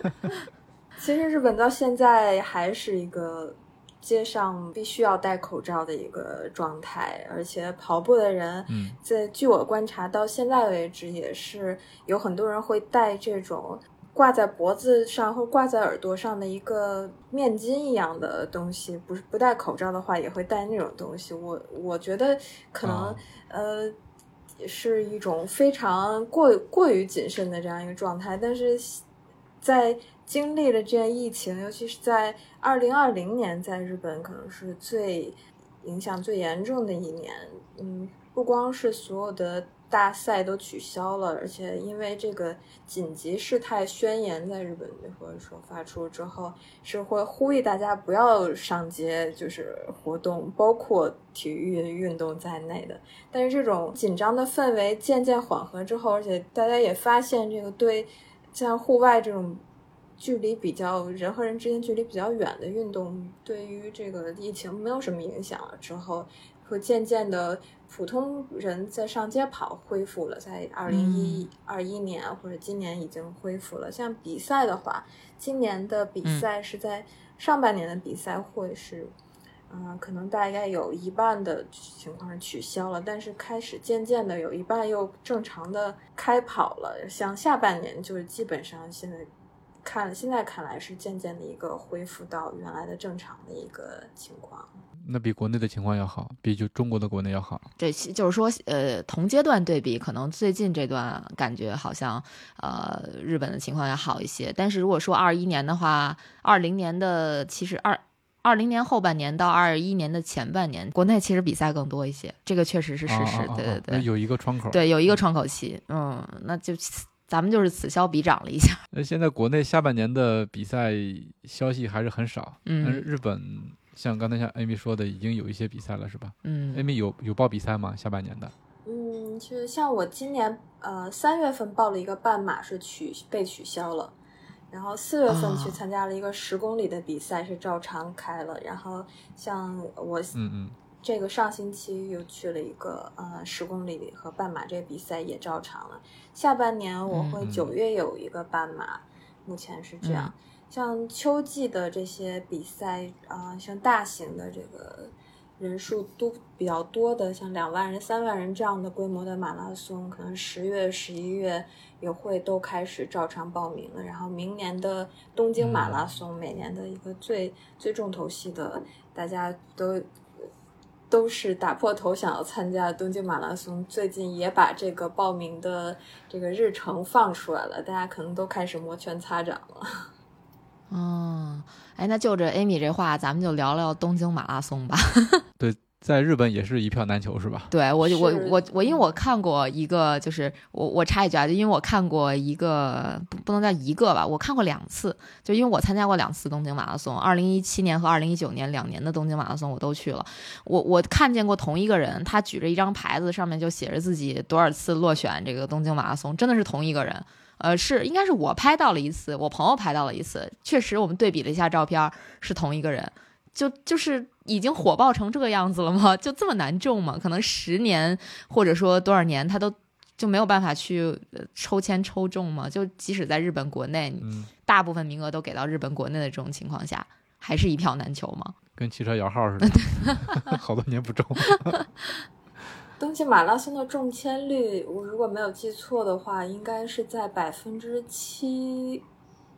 其实日本到现在还是一个。街上必须要戴口罩的一个状态，而且跑步的人，在据我观察到现在为止，也是有很多人会戴这种挂在脖子上或挂在耳朵上的一个面巾一样的东西。不是不戴口罩的话，也会戴那种东西。我我觉得可能呃是一种非常过过于谨慎的这样一个状态，但是在。经历了这疫情，尤其是在二零二零年，在日本可能是最影响最严重的一年。嗯，不光是所有的大赛都取消了，而且因为这个紧急事态宣言在日本或者说发出之后，是会呼吁大家不要上街，就是活动，包括体育运动在内的。但是这种紧张的氛围渐渐缓和之后，而且大家也发现这个对像户外这种。距离比较人和人之间距离比较远的运动，对于这个疫情没有什么影响了。之后会渐渐的，普通人在上街跑恢复了，在二零一二一年或者今年已经恢复了。像比赛的话，今年的比赛是在上半年的比赛会是，嗯，可能大概有一半的情况是取消了，但是开始渐渐的有一半又正常的开跑了。像下半年就是基本上现在。看，现在看来是渐渐的一个恢复到原来的正常的一个情况。那比国内的情况要好，比就中国的国内要好。对，就是说，呃，同阶段对比，可能最近这段感觉好像，呃，日本的情况要好一些。但是如果说二一年的话，二零年的其实二二零年后半年到二一年的前半年，国内其实比赛更多一些，这个确实是事实。对对对，有一个窗口。对，有一个窗口期。嗯，那就。咱们就是此消彼长了一下。那现在国内下半年的比赛消息还是很少。嗯。但是日本像刚才像 Amy 说的，已经有一些比赛了，是吧？嗯。Amy 有有报比赛吗？下半年的？嗯，就是像我今年呃三月份报了一个半马是取被取消了，然后四月份去参加了一个十公里的比赛是照常开了，然后像我嗯嗯。这个上星期又去了一个呃十公里和半马，这个比赛也照常了。下半年我会九月有一个半马，目前是这样。像秋季的这些比赛啊，像大型的这个人数都比较多的，像两万人、三万人这样的规模的马拉松，可能十月、十一月也会都开始照常报名了。然后明年的东京马拉松，每年的一个最最重头戏的，大家都。都是打破头想要参加东京马拉松，最近也把这个报名的这个日程放出来了，大家可能都开始摩拳擦掌了。嗯，哎，那就着 Amy 这话，咱们就聊聊东京马拉松吧。对。在日本也是一票难求，是吧？对我，我，我，我，因为我看过一个，就是我，我插一句啊，就因为我看过一个，不不能叫一个吧，我看过两次，就因为我参加过两次东京马拉松，二零一七年和二零一九年两年的东京马拉松我都去了，我我看见过同一个人，他举着一张牌子，上面就写着自己多少次落选这个东京马拉松，真的是同一个人，呃，是应该是我拍到了一次，我朋友拍到了一次，确实我们对比了一下照片，是同一个人。就就是已经火爆成这个样子了吗？就这么难中吗？可能十年或者说多少年，他都就没有办法去抽签抽中吗？就即使在日本国内，大部分名额都给到日本国内的这种情况下，还是一票难求吗？跟汽车摇号似的，好多年不中。东京马拉松的中签率，我如果没有记错的话，应该是在百分之七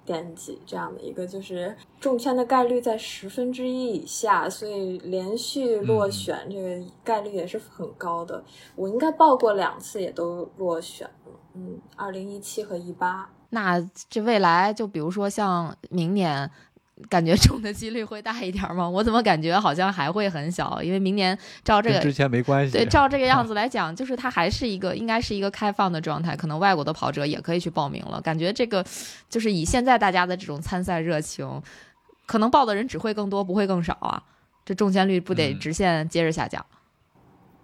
点几这样的一个，就是中签的概率在十分之一以下，所以连续落选这个概率也是很高的。我应该报过两次，也都落选了。嗯，二零一七和一八。那这未来就比如说像明年。感觉中的几率会大一点吗？我怎么感觉好像还会很小？因为明年照这个之前没关系，对，照这个样子来讲，就是它还是一个应该是一个开放的状态，可能外国的跑者也可以去报名了。感觉这个就是以现在大家的这种参赛热情，可能报的人只会更多，不会更少啊。这中签率不得直线接着下降？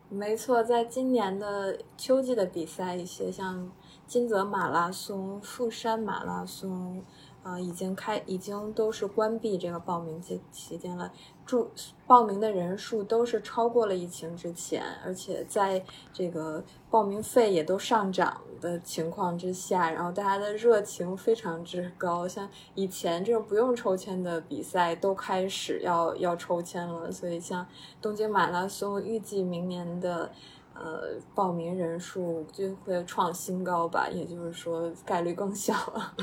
没错，在今年的秋季的比赛，一些像金泽马拉松、富山马拉松。啊，已经开，已经都是关闭这个报名期期间了。注报名的人数都是超过了疫情之前，而且在这个报名费也都上涨的情况之下，然后大家的热情非常之高。像以前这种不用抽签的比赛都开始要要抽签了，所以像东京马拉松预计明年的呃报名人数就会创新高吧，也就是说概率更小了。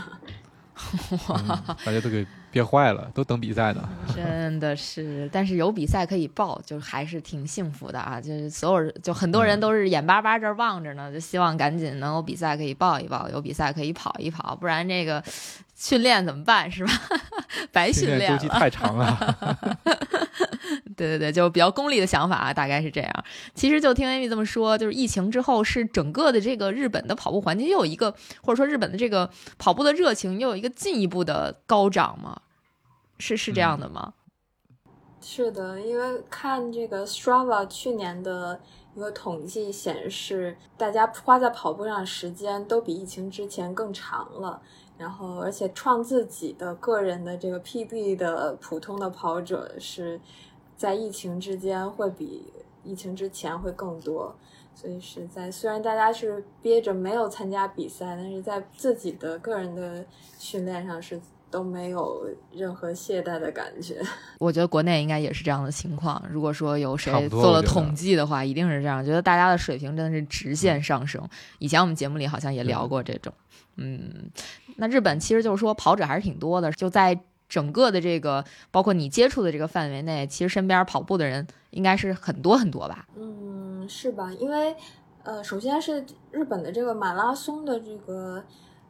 大家都给憋坏了，都等比赛呢。真的是，但是有比赛可以报，就还是挺幸福的啊！就是所有人，就很多人都是眼巴巴这望着呢，就希望赶紧能有比赛可以报一报，有比赛可以跑一跑，不然这个训练怎么办？是吧？白训练周期太长了。对对对，就比较功利的想法啊，大概是这样。其实就听 Amy 这么说，就是疫情之后，是整个的这个日本的跑步环境又有一个，或者说日本的这个跑步的热情又有一个进一步的高涨吗？是是这样的吗？是的，因为看这个 Strava 去年的一个统计显示，大家花在跑步上的时间都比疫情之前更长了。然后，而且创自己的个人的这个 PB 的普通的跑者是。在疫情之间会比疫情之前会更多，所以是在虽然大家是憋着没有参加比赛，但是在自己的个人的训练上是都没有任何懈怠的感觉。我觉得国内应该也是这样的情况。如果说有谁做了统计的话，一定是这样。觉得大家的水平真的是直线上升。以前我们节目里好像也聊过这种。嗯，那日本其实就是说跑者还是挺多的，就在。整个的这个，包括你接触的这个范围内，其实身边跑步的人应该是很多很多吧？嗯，是吧？因为，呃，首先是日本的这个马拉松的这个，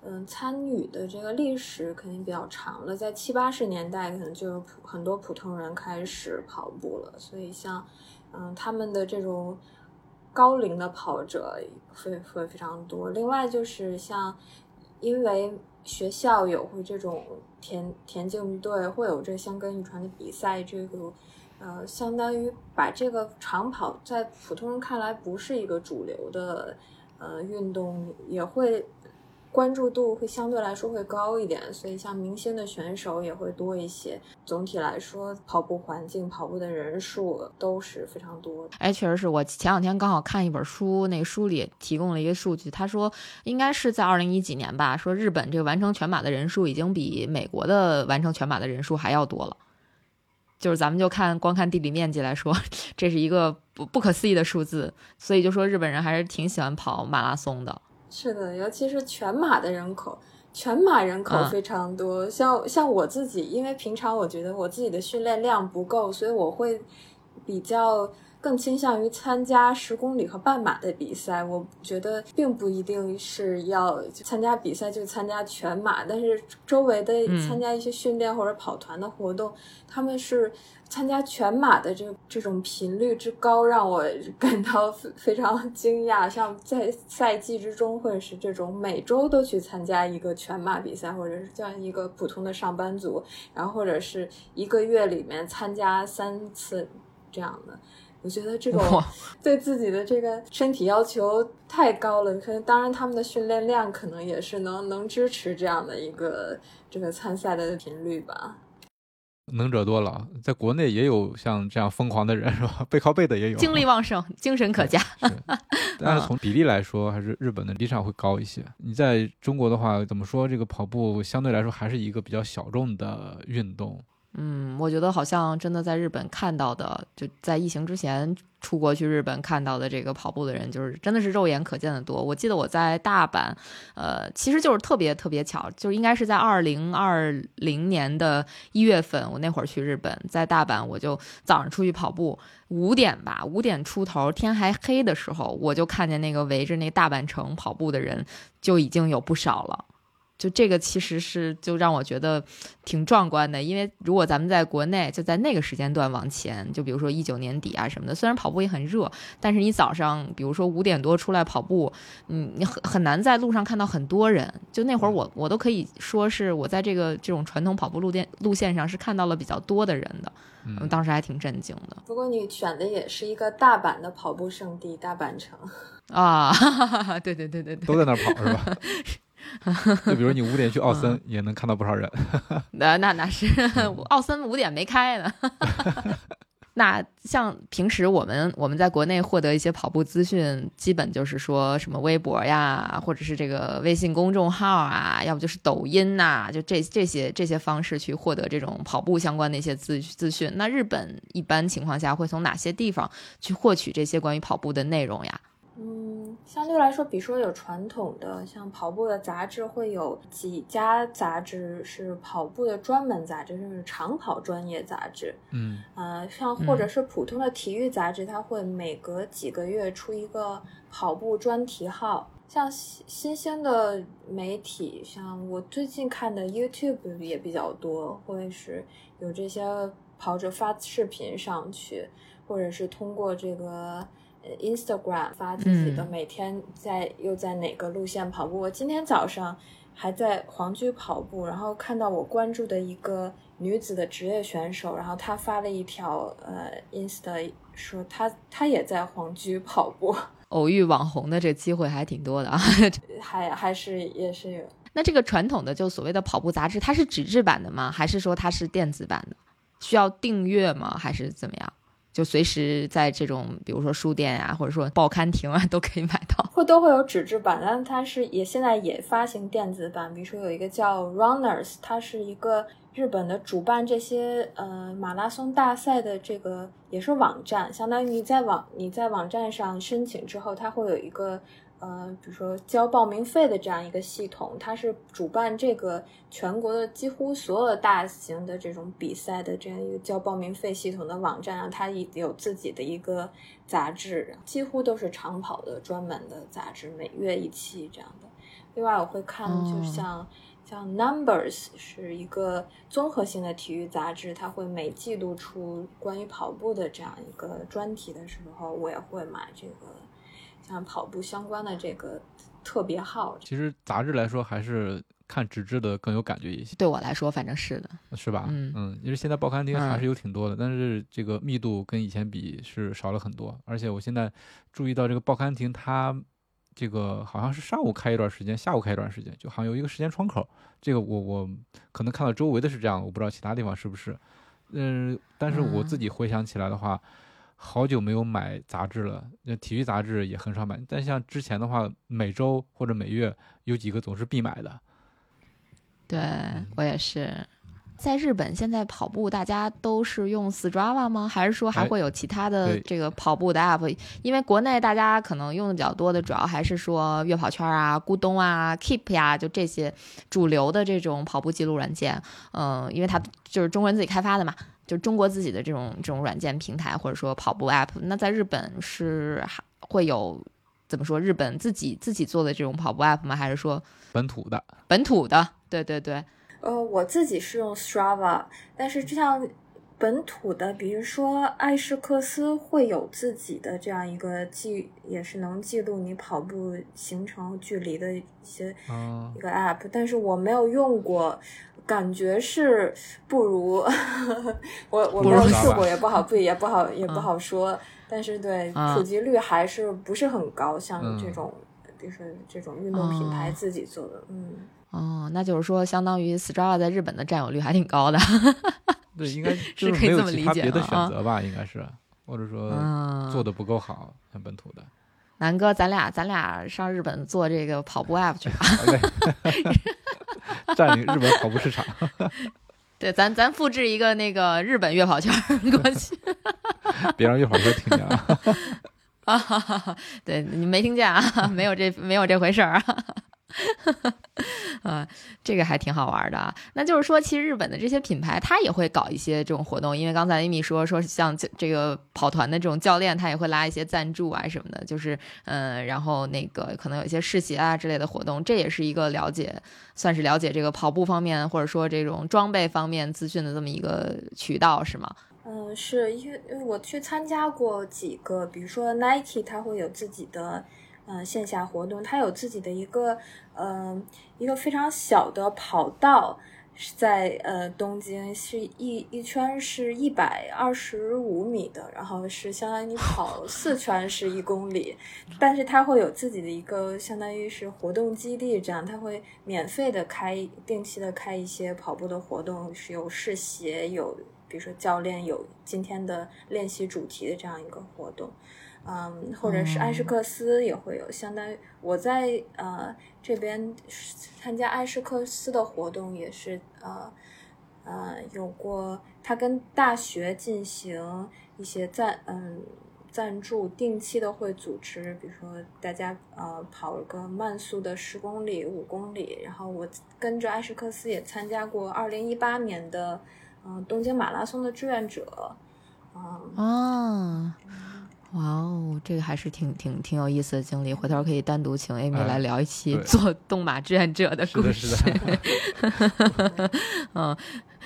嗯，参与的这个历史肯定比较长了，在七八十年代可能就有普很多普通人开始跑步了，所以像，嗯，他们的这种高龄的跑者会会非常多。另外就是像，因为。学校有会这种田田径队，会有这相跟遗传的比赛，这个呃，相当于把这个长跑在普通人看来不是一个主流的呃运动，也会。关注度会相对来说会高一点，所以像明星的选手也会多一些。总体来说，跑步环境、跑步的人数都是非常多的。哎，确实是我前两天刚好看一本书，那个书里提供了一个数据，他说应该是在二零一几年吧，说日本这个完成全马的人数已经比美国的完成全马的人数还要多了。就是咱们就看光看地理面积来说，这是一个不不可思议的数字。所以就说日本人还是挺喜欢跑马拉松的。是的，尤其是全马的人口，全马人口非常多。像像我自己，因为平常我觉得我自己的训练量不够，所以我会比较更倾向于参加十公里和半马的比赛。我觉得并不一定是要参加比赛就参加全马，但是周围的参加一些训练或者跑团的活动，他们是。参加全马的这这种频率之高，让我感到 非常惊讶。像在赛季之中，或者是这种每周都去参加一个全马比赛，或者是像一个普通的上班族，然后或者是一个月里面参加三次这样的，我觉得这种对自己的这个身体要求太高了。可能当然他们的训练量可能也是能能支持这样的一个这个参赛的频率吧。能者多劳，在国内也有像这样疯狂的人，是吧？背靠背的也有，精力旺盛，精神可嘉。但是从比例来说，还是日本的立场会高一些。你在中国的话，怎么说？这个跑步相对来说还是一个比较小众的运动。嗯，我觉得好像真的在日本看到的，就在疫情之前出国去日本看到的这个跑步的人，就是真的是肉眼可见的多。我记得我在大阪，呃，其实就是特别特别巧，就应该是在二零二零年的一月份，我那会儿去日本，在大阪，我就早上出去跑步，五点吧，五点出头，天还黑的时候，我就看见那个围着那大阪城跑步的人就已经有不少了。就这个其实是就让我觉得挺壮观的，因为如果咱们在国内就在那个时间段往前，就比如说一九年底啊什么的，虽然跑步也很热，但是你早上比如说五点多出来跑步，嗯，你很很难在路上看到很多人。就那会儿我我都可以说是我在这个这种传统跑步路线路线上是看到了比较多的人的，嗯，当时还挺震惊的。不过你选的也是一个大阪的跑步圣地大阪城啊，对对对对对，都在那儿跑是吧？就比如你五点去奥森，也能看到不少人。那那那是 奥森五点没开呢。那像平时我们我们在国内获得一些跑步资讯，基本就是说什么微博呀，或者是这个微信公众号啊，要不就是抖音呐，就这这些这些方式去获得这种跑步相关的一些资资讯。那日本一般情况下会从哪些地方去获取这些关于跑步的内容呀？嗯，相对来说，比如说有传统的像跑步的杂志，会有几家杂志是跑步的专门杂志，就是长跑专业杂志。嗯，呃，像或者是普通的体育杂志，它会每隔几个月出一个跑步专题号。像新新兴的媒体，像我最近看的 YouTube 也比较多，会是有这些跑者发视频上去，或者是通过这个。Instagram 发自己的每天在又在哪个路线跑步。我今天早上还在黄居跑步，然后看到我关注的一个女子的职业选手，然后她发了一条呃 Insta 说她她也在黄居跑步。偶遇网红的这机会还挺多的啊，还还是也是有。那这个传统的就所谓的跑步杂志，它是纸质版的吗？还是说它是电子版的？需要订阅吗？还是怎么样？就随时在这种，比如说书店啊，或者说报刊亭啊，都可以买到。会都会有纸质版，但它是也现在也发行电子版。比如说有一个叫 Runners，它是一个日本的主办这些呃马拉松大赛的这个也是网站，相当于你在网你在网站上申请之后，它会有一个。呃，比如说交报名费的这样一个系统，它是主办这个全国的几乎所有的大型的这种比赛的这样一个交报名费系统的网站啊，它有自己的一个杂志，几乎都是长跑的专门的杂志，每月一期这样的。另外，我会看，就像像 Numbers 是一个综合性的体育杂志，它会每季度出关于跑步的这样一个专题的时候，我也会买这个。像跑步相关的这个特别号，其实杂志来说还是看纸质的更有感觉一些。对我来说，反正是的，是吧？嗯嗯，因为现在报刊亭还是有挺多的，但是这个密度跟以前比是少了很多。而且我现在注意到这个报刊亭，它这个好像是上午开一段时间，下午开一段时间，就好像有一个时间窗口。这个我我可能看到周围的是这样，我不知道其他地方是不是。嗯，但是我自己回想起来的话。好久没有买杂志了，那体育杂志也很少买。但像之前的话，每周或者每月有几个总是必买的。对我也是。在日本现在跑步，大家都是用 Strava 吗？还是说还会有其他的这个跑步的 App？因为国内大家可能用的比较多的，主要还是说悦跑圈啊、咕咚啊、Keep 呀，就这些主流的这种跑步记录软件。嗯，因为它就是中国人自己开发的嘛。就中国自己的这种这种软件平台，或者说跑步 App，那在日本是还会有怎么说？日本自己自己做的这种跑步 App 吗？还是说本土的？本土的，对对对。呃，我自己是用 Strava，但是就像本土的，比如说艾士克斯会有自己的这样一个记，也是能记录你跑步行程距离的一些一个 App，但是我没有用过。感觉是不如我我没有试过，也不好不也不好也不好说。但是对普及率还是不是很高，像这种就是这种运动品牌自己做的，嗯。哦，那就是说相当于 Strava 在日本的占有率还挺高的。对，应该是可以这么理解别的选择吧，应该是。或者说做的不够好，像本土的。南哥，咱俩咱俩上日本做这个跑步 app 去吧。占领日本跑步市场。对，咱咱复制一个那个日本月跑圈过去，别让月跑圈听见啊！啊哈哈，对你没听见啊？没有这没有这回事儿啊！啊，这个还挺好玩的啊。那就是说，其实日本的这些品牌，它也会搞一些这种活动。因为刚才 Amy 说说，像这个跑团的这种教练，他也会拉一些赞助啊什么的。就是嗯，然后那个可能有一些试鞋啊之类的活动，这也是一个了解，算是了解这个跑步方面或者说这种装备方面资讯的这么一个渠道，是吗？嗯，是因为我去参加过几个，比如说 Nike，它会有自己的呃线下活动，它有自己的一个呃一个非常小的跑道，是在呃东京，是一一圈是一百二十五米的，然后是相当于你跑 四圈是一公里，但是它会有自己的一个相当于是活动基地，这样它会免费的开定期的开一些跑步的活动，是有试鞋有。比如说，教练有今天的练习主题的这样一个活动，嗯，或者是艾什克斯也会有，相当于我在呃这边参加艾什克斯的活动，也是呃呃有过，他跟大学进行一些赞嗯赞助，定期的会组织，比如说大家呃跑个慢速的十公里、五公里，然后我跟着艾什克斯也参加过二零一八年的。嗯，东京马拉松的志愿者，嗯。啊，哇哦，这个还是挺挺挺有意思的经历，回头可以单独请 Amy 来聊一期做动马志愿者的故事。是的，嗯，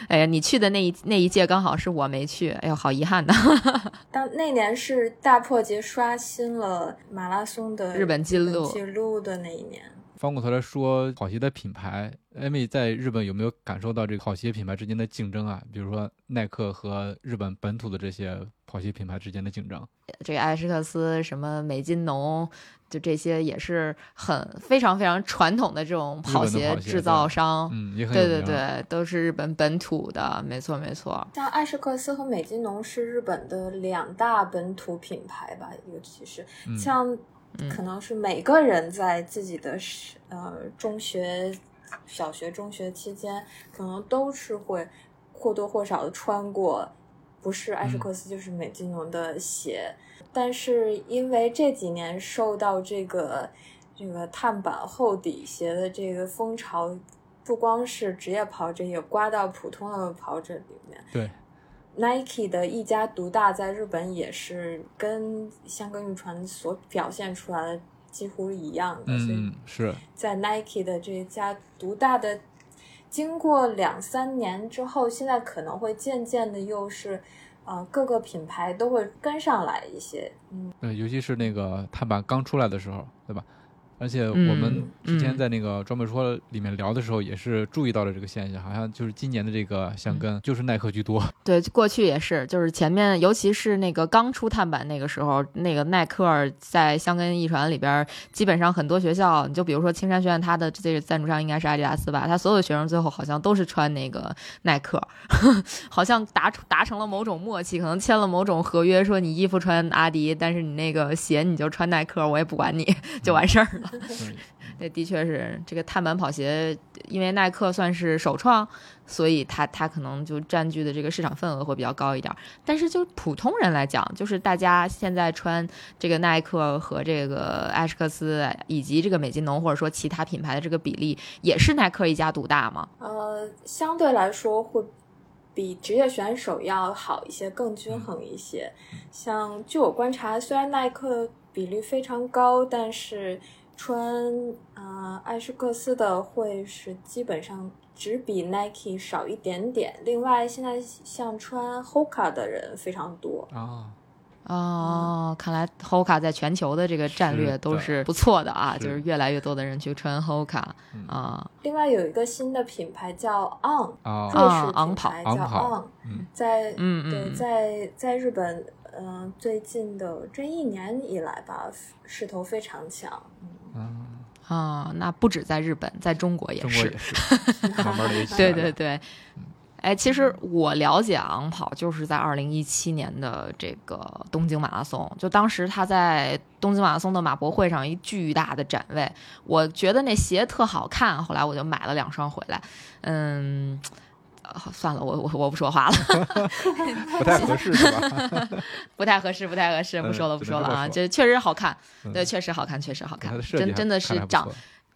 哎呀，你去的那一那一届刚好是我没去，哎呦，好遗憾呐。当那年是大破节刷新了马拉松的日本记录记录的那一年。翻过头来说跑鞋的品牌，Amy 在日本有没有感受到这个跑鞋品牌之间的竞争啊？比如说耐克和日本本土的这些跑鞋品牌之间的竞争。这个艾什克斯、什么美津浓，就这些也是很非常非常传统的这种跑鞋制造商。嗯，也很对对对，都是日本本土的，没错没错。像艾什克斯和美津浓是日本的两大本土品牌吧，尤其是像。可能是每个人在自己的呃中学、小学、中学期间，可能都是会或多或少的穿过，不是艾什克斯就是美津浓的鞋。但是因为这几年受到这个这个碳板厚底鞋的这个风潮，不光是职业跑者，也刮到普通的跑者里面。对。Nike 的一家独大在日本也是跟香根玉传所表现出来的几乎一样的，嗯，是在 Nike 的这家独大的，经过两三年之后，现在可能会渐渐的又是，呃，各个品牌都会跟上来一些，嗯，对，尤其是那个碳板刚出来的时候，对吧？而且我们之前在那个装备说里面聊的时候，也是注意到了这个现象，好像就是今年的这个香根就是耐克居多。对，过去也是，就是前面尤其是那个刚出碳板那个时候，那个耐克在香根一传里边，基本上很多学校，你就比如说青山学院，它的这个赞助商应该是阿迪达斯吧，他所有的学生最后好像都是穿那个耐克，好像达达成了某种默契，可能签了某种合约，说你衣服穿阿迪，但是你那个鞋你就穿耐克，我也不管你 就完事儿了。对，的确是这个碳板跑鞋，因为耐克算是首创，所以它它可能就占据的这个市场份额会比较高一点。但是就普通人来讲，就是大家现在穿这个耐克和这个艾什克斯以及这个美津浓或者说其他品牌的这个比例，也是耐克一家独大吗？呃，相对来说会比职业选手要好一些，更均衡一些。像据我观察，虽然耐克比例非常高，但是穿啊艾诗克斯的会是基本上只比 Nike 少一点点。另外，现在像穿 Hoka 的人非常多。啊哦，看来 Hoka 在全球的这个战略都是不错的啊，就是越来越多的人去穿 Hoka 啊。另外有一个新的品牌叫 On，瑞士品牌叫 On，在嗯对在在日本嗯最近的这一年以来吧势头非常强。嗯啊，那不止在日本，在中国也是，慢慢的也 对对对，哎，其实我了解昂跑就是在二零一七年的这个东京马拉松，就当时他在东京马拉松的马博会上一巨大的展位，我觉得那鞋特好看，后来我就买了两双回来，嗯。算了，我我我不说话了，不太合适是吧？不太合适，不太合适，不说了，不说了啊！这确实好看，对，确实好看，确实好看，真真的是长。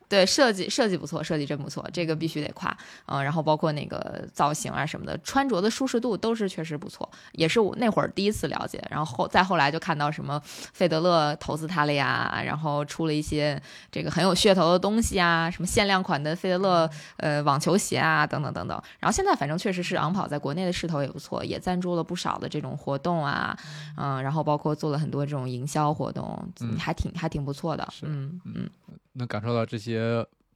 对设计设计不错，设计真不错，这个必须得夸。嗯，然后包括那个造型啊什么的，穿着的舒适度都是确实不错，也是我那会儿第一次了解。然后后再后来就看到什么费德勒投资他了呀，然后出了一些这个很有噱头的东西啊，什么限量款的费德勒呃网球鞋啊等等等等。然后现在反正确实是昂跑在国内的势头也不错，也赞助了不少的这种活动啊，嗯，然后包括做了很多这种营销活动，还挺还挺不错的。嗯嗯。能感受到这些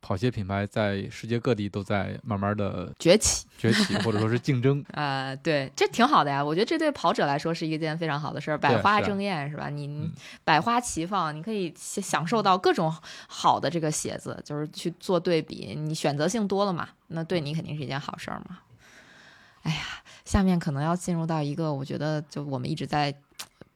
跑鞋品牌在世界各地都在慢慢的崛起，崛起或者说是竞争 呃，对，这挺好的呀。我觉得这对跑者来说是一件非常好的事儿，百花争艳是吧？你百花齐放，你可以享受到各种好的这个鞋子，就是去做对比，你选择性多了嘛，那对你肯定是一件好事儿嘛。哎呀，下面可能要进入到一个我觉得就我们一直在。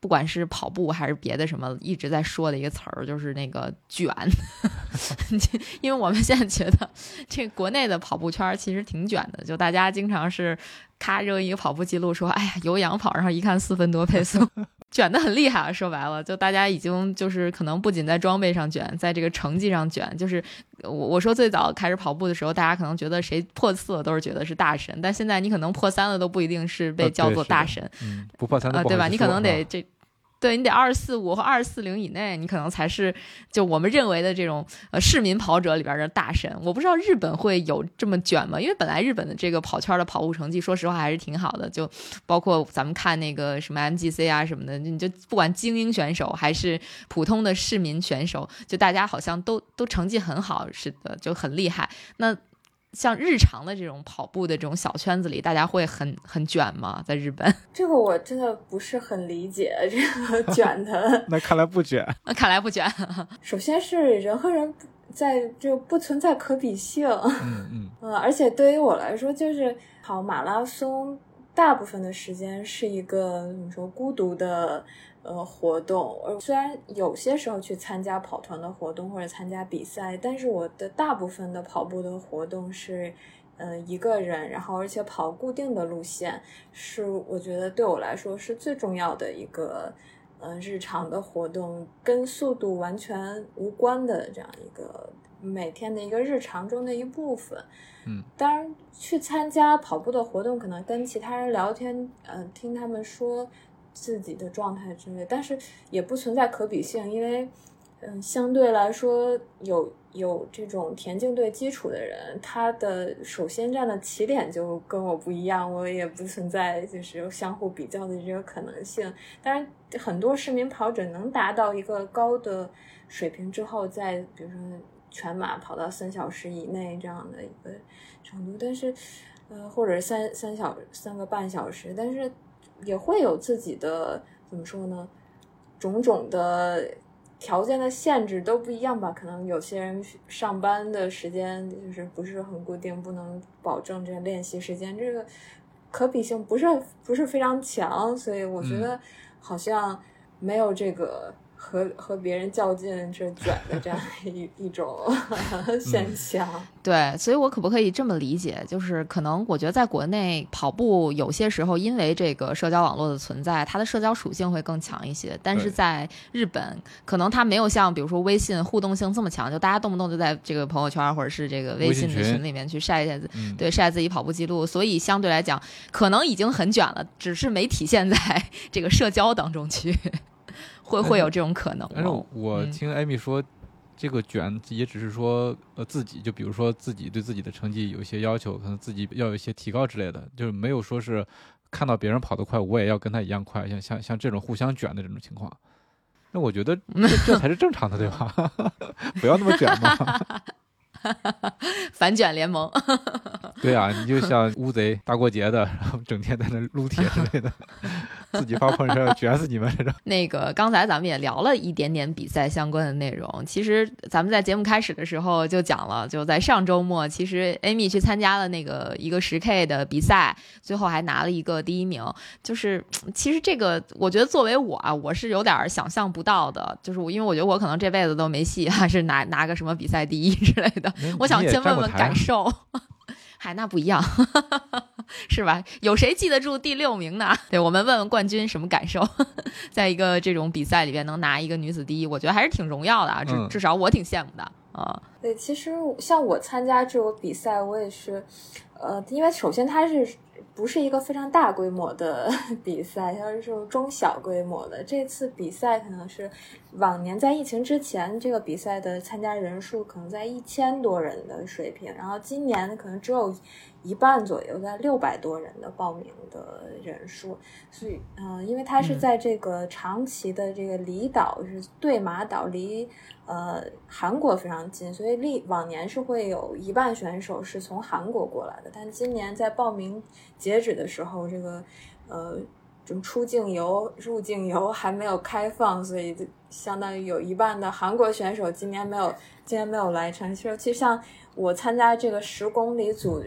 不管是跑步还是别的什么，一直在说的一个词儿就是那个卷，因为我们现在觉得这国内的跑步圈其实挺卷的，就大家经常是咔扔一个跑步记录，说哎呀有氧跑，然后一看四分多配速。卷的很厉害啊！说白了，就大家已经就是可能不仅在装备上卷，在这个成绩上卷。就是我我说最早开始跑步的时候，大家可能觉得谁破四了都是觉得是大神，但现在你可能破三了都不一定是被叫做大神。嗯，不破三啊，对吧？你可能得这。对你得二四五和二四零以内，你可能才是就我们认为的这种呃市民跑者里边的大神。我不知道日本会有这么卷吗？因为本来日本的这个跑圈的跑步成绩，说实话还是挺好的。就包括咱们看那个什么 MGC 啊什么的，你就不管精英选手还是普通的市民选手，就大家好像都都成绩很好似的，就很厉害。那。像日常的这种跑步的这种小圈子里，大家会很很卷吗？在日本，这个我真的不是很理解这个 卷的。那看来不卷，那看来不卷。首先是人和人在就不存在可比性。嗯嗯。呃，而且对于我来说，就是跑马拉松，大部分的时间是一个怎么说孤独的。呃，活动，呃，虽然有些时候去参加跑团的活动或者参加比赛，但是我的大部分的跑步的活动是，呃，一个人，然后而且跑固定的路线，是我觉得对我来说是最重要的一个，呃，日常的活动，跟速度完全无关的这样一个每天的一个日常中的一部分。嗯，当然去参加跑步的活动，可能跟其他人聊天，呃，听他们说。自己的状态之类，但是也不存在可比性，因为，嗯，相对来说有有这种田径队基础的人，他的首先站的起点就跟我不一样，我也不存在就是相互比较的这个可能性。当然，很多市民跑者能达到一个高的水平之后，在比如说全马跑到三小时以内这样的一个程度，但是，呃，或者三三小三个半小时，但是。也会有自己的怎么说呢？种种的条件的限制都不一样吧。可能有些人上班的时间就是不是很固定，不能保证这个练习时间，这个可比性不是不是非常强。所以我觉得好像没有这个。和和别人较劲，这卷的这样一 一种现象。对，所以我可不可以这么理解？就是可能我觉得在国内跑步，有些时候因为这个社交网络的存在，它的社交属性会更强一些。但是在日本，可能它没有像比如说微信互动性这么强，就大家动不动就在这个朋友圈或者是这个微信的群里面去晒一下，对晒自己跑步记录。所以相对来讲，可能已经很卷了，只是没体现在这个社交当中去。会会有这种可能，但是我听艾米说，这个卷也只是说呃自己，就比如说自己对自己的成绩有一些要求，可能自己要有一些提高之类的，就是没有说是看到别人跑得快，我也要跟他一样快，像像像这种互相卷的这种情况。那我觉得这这才是正常的，对吧？不要那么卷嘛。反卷联盟，对啊，你就像乌贼大过节的，然后整天在那撸铁之类的，自己发朋友圈卷死你们。那个刚才咱们也聊了一点点比赛相关的内容，其实咱们在节目开始的时候就讲了，就在上周末，其实 Amy 去参加了那个一个十 K 的比赛，最后还拿了一个第一名。就是其实这个，我觉得作为我啊，我是有点想象不到的，就是我因为我觉得我可能这辈子都没戏，还是拿拿个什么比赛第一之类的。我想先问问感受，嗨，那不一样。是吧？有谁记得住第六名呢？对我们问问冠军什么感受，在一个这种比赛里边能拿一个女子第一，我觉得还是挺荣耀的啊，至至少我挺羡慕的啊。对，其实像我参加这个比赛，我也是，呃，因为首先它是。不是一个非常大规模的 比赛，它是中小规模的。这次比赛可能是往年在疫情之前，这个比赛的参加人数可能在一千多人的水平，然后今年可能只有一半左右，在六百多人的报名的人数。所以，嗯，因为它是在这个长崎的这个离岛，是对马岛离。呃，韩国非常近，所以历往年是会有一半选手是从韩国过来的。但今年在报名截止的时候，这个呃，这出境游、入境游还没有开放，所以相当于有一半的韩国选手今年没有今年没有来成。其实，其实像我参加这个十公里组，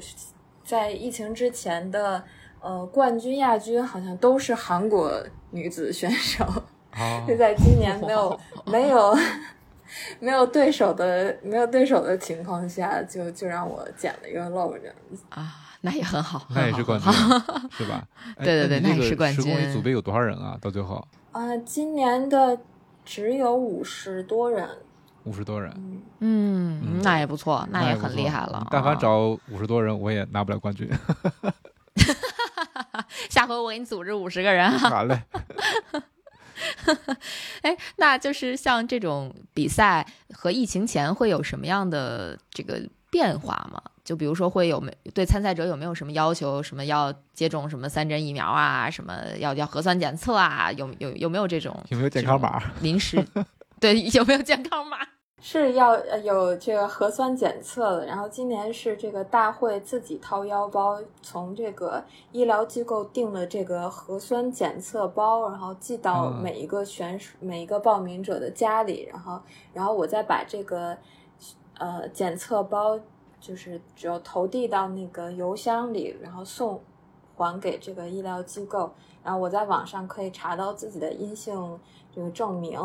在疫情之前的呃冠军、亚军好像都是韩国女子选手，就在今年没有 没有。没有对手的没有对手的情况下，就就让我捡了一个漏这样子啊，那也很好，那也是冠军是吧？对对对，那也是冠军。十公里组别有多少人啊？到最后啊，今年的只有五十多人，五十多人，嗯，那也不错，那也很厉害了。但凡找五十多人，我也拿不了冠军。下回我给你组织五十个人，好嘞。哎，那就是像这种比赛和疫情前会有什么样的这个变化吗？就比如说会有没对参赛者有没有什么要求？什么要接种什么三针疫苗啊？什么要要核酸检测啊？有有有没有这种？有没有健康码？临时对有没有健康码？是要有这个核酸检测的，然后今年是这个大会自己掏腰包，从这个医疗机构订了这个核酸检测包，然后寄到每一个选手、每一个报名者的家里，然后，然后我再把这个呃检测包，就是只有投递到那个邮箱里，然后送还给这个医疗机构，然后我在网上可以查到自己的阴性这个证明。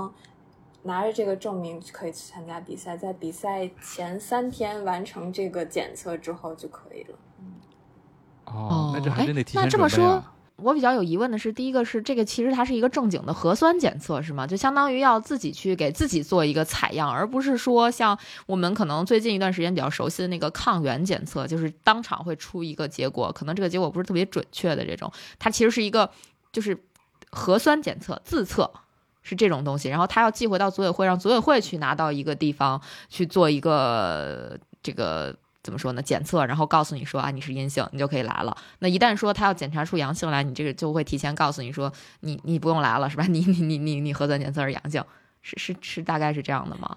拿着这个证明可以去参加比赛，在比赛前三天完成这个检测之后就可以了。哦，那这还真得提前那这么说，我比较有疑问的是，第一个是这个其实它是一个正经的核酸检测是吗？就相当于要自己去给自己做一个采样，而不是说像我们可能最近一段时间比较熟悉的那个抗原检测，就是当场会出一个结果，可能这个结果不是特别准确的这种。它其实是一个就是核酸检测自测。是这种东西，然后他要寄回到组委会，让组委会去拿到一个地方去做一个这个怎么说呢？检测，然后告诉你说啊，你是阴性，你就可以来了。那一旦说他要检查出阳性来，你这个就会提前告诉你说，你你不用来了，是吧？你你你你你核酸检测是阳性，是是是，大概是这样的吗？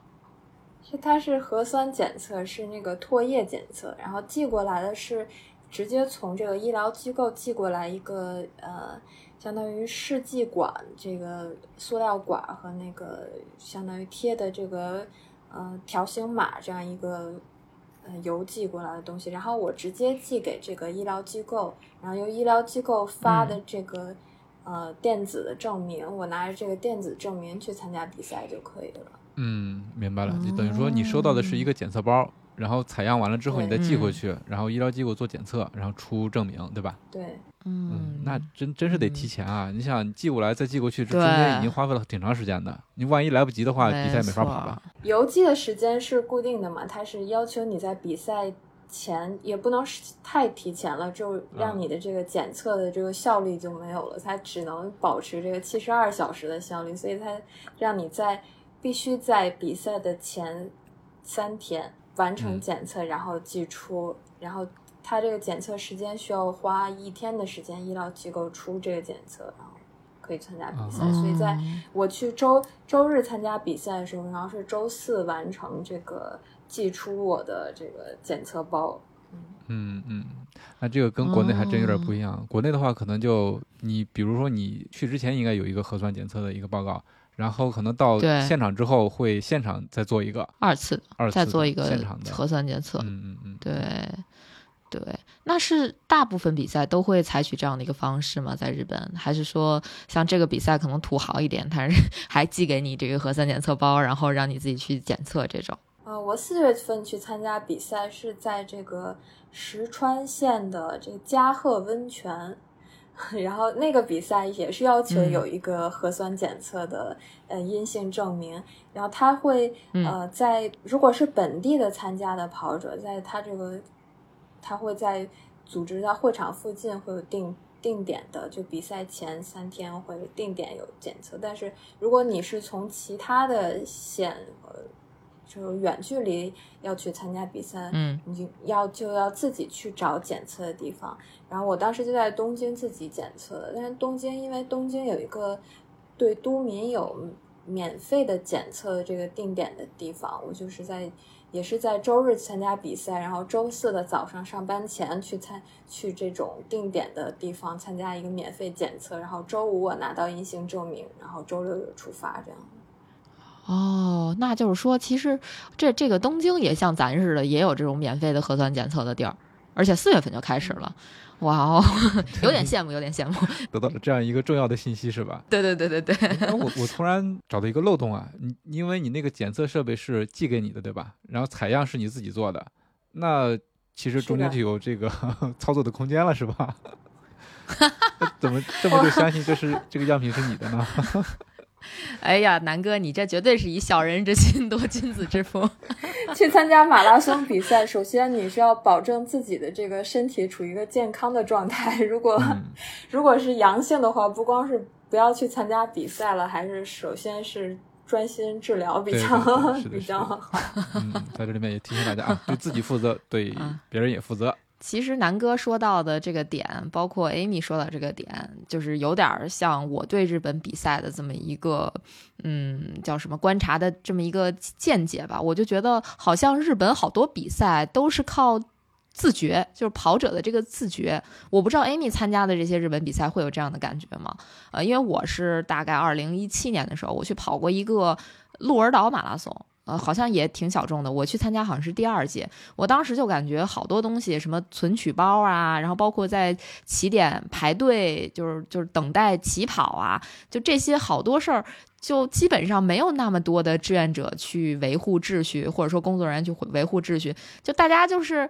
是，它是核酸检测，是那个唾液检测，然后寄过来的是直接从这个医疗机构寄过来一个呃。相当于试剂管，这个塑料管和那个相当于贴的这个呃条形码这样一个呃邮寄过来的东西，然后我直接寄给这个医疗机构，然后由医疗机构发的这个呃电子的证明，我拿着这个电子证明去参加比赛就可以了。嗯，明白了，就等于说你收到的是一个检测包，然后采样完了之后你再寄回去，然后医疗机构做检测，然后出证明，对吧？对。嗯，那真真是得提前啊！你想寄过来再寄过去，这中间已经花费了挺长时间的。你万一来不及的话，比赛没法跑了。邮寄的时间是固定的嘛？它是要求你在比赛前也不能太提前了，就让你的这个检测的这个效率就没有了。它只能保持这个七十二小时的效率，所以它让你在必须在比赛的前三天完成检测，然后寄出，然后。他这个检测时间需要花一天的时间，医疗机构出这个检测，然后可以参加比赛。所以在我去周周日参加比赛的时候，然后是周四完成这个寄出我的这个检测包。嗯嗯，那这个跟国内还真有点不一样。国内的话，可能就你比如说你去之前应该有一个核酸检测的一个报告，然后可能到现场之后会现场再做一个二次，二次再做一个现场的核酸检测。嗯嗯嗯，对。对，那是大部分比赛都会采取这样的一个方式吗？在日本，还是说像这个比赛可能土豪一点，他是 还寄给你这个核酸检测包，然后让你自己去检测这种？呃，我四月份去参加比赛是在这个石川县的这个加贺温泉，然后那个比赛也是要求有一个核酸检测的呃阴性证明，然后他会呃在如果是本地的参加的跑者，在他这个他会在组织在会场附近会有定。定点的，就比赛前三天会定点有检测，但是如果你是从其他的县，呃，就远距离要去参加比赛，嗯，你要就要自己去找检测的地方。然后我当时就在东京自己检测的，但是东京因为东京有一个对都民有免费的检测的这个定点的地方，我就是在。也是在周日参加比赛，然后周四的早上上班前去参去这种定点的地方参加一个免费检测，然后周五我拿到阴性证明，然后周六就出发这样。哦，那就是说，其实这这个东京也像咱似的，也有这种免费的核酸检测的地儿，而且四月份就开始了。哇哦，有点 羡慕，有点羡慕，得到了这样一个重要的信息是吧？对对对对对。我 我突然找到一个漏洞啊，你因为你那个检测设备是寄给你的对吧？然后采样是你自己做的，那其实中间就有这个 操作的空间了是吧？怎么这么就相信这是这个样品是你的呢？哎呀，南哥，你这绝对是以小人之心度君子之腹。去参加马拉松比赛，首先你是要保证自己的这个身体处于一个健康的状态。如果如果是阳性的话，不光是不要去参加比赛了，还是首先是专心治疗比较比较好。嗯，在这里面也提醒大家啊，对自己负责，对别人也负责。其实南哥说到的这个点，包括 Amy 说到这个点，就是有点像我对日本比赛的这么一个，嗯，叫什么观察的这么一个见解吧。我就觉得好像日本好多比赛都是靠自觉，就是跑者的这个自觉。我不知道 Amy 参加的这些日本比赛会有这样的感觉吗？呃，因为我是大概二零一七年的时候，我去跑过一个鹿儿岛马拉松。呃，好像也挺小众的。我去参加好像是第二届，我当时就感觉好多东西，什么存取包啊，然后包括在起点排队，就是就是等待起跑啊，就这些好多事儿，就基本上没有那么多的志愿者去维护秩序，或者说工作人员去维护秩序，就大家就是。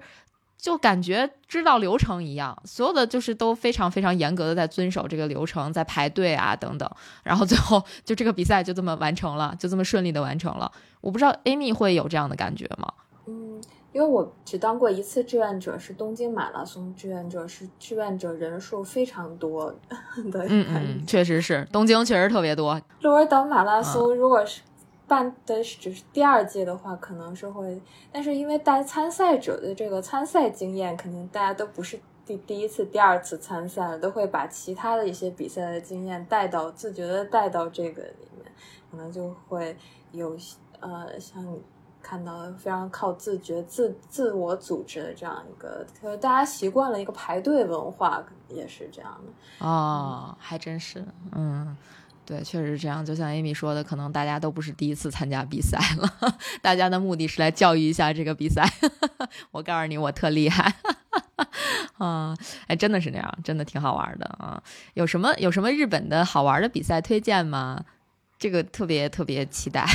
就感觉知道流程一样，所有的就是都非常非常严格的在遵守这个流程，在排队啊等等，然后最后就这个比赛就这么完成了，就这么顺利的完成了。我不知道 Amy 会有这样的感觉吗？嗯，因为我只当过一次志愿者，是东京马拉松志愿者，是志愿者人数非常多的。嗯嗯，确实是东京确实特别多。鹿儿岛马拉松如果是。办的只是第二届的话，可能是会，但是因为带参赛者的这个参赛经验，肯定大家都不是第第一次、第二次参赛了，都会把其他的一些比赛的经验带到，自觉的带到这个里面，可能就会有呃，像看到非常靠自觉、自自我组织的这样一个，大家习惯了一个排队文化，也是这样的哦，还真是，嗯。对，确实是这样。就像 Amy 说的，可能大家都不是第一次参加比赛了，大家的目的是来教育一下这个比赛。我告诉你，我特厉害啊！哎，真的是那样，真的挺好玩的啊。有什么有什么日本的好玩的比赛推荐吗？这个特别特别期待。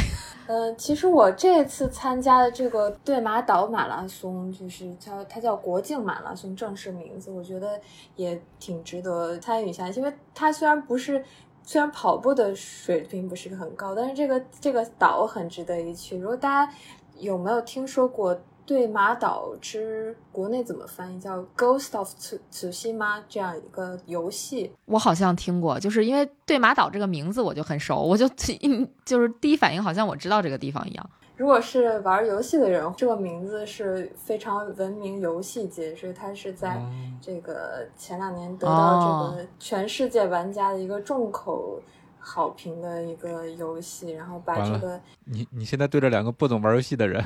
嗯，其实我这次参加的这个对马岛马拉松，就是叫它叫国境马拉松，正式名字，我觉得也挺值得参与一下，因为它虽然不是。虽然跑步的水平不是很高，但是这个这个岛很值得一去。如果大家有没有听说过《对马岛之国内怎么翻译叫《Ghost of 慈慈西吗》这样一个游戏？我好像听过，就是因为对马岛这个名字我就很熟，我就就是第一反应好像我知道这个地方一样。如果是玩游戏的人，这个名字是非常闻名游戏界，所以它是在这个前两年得到这个全世界玩家的一个重口。好评的一个游戏，然后把这个你你现在对着两个不懂玩游戏的人，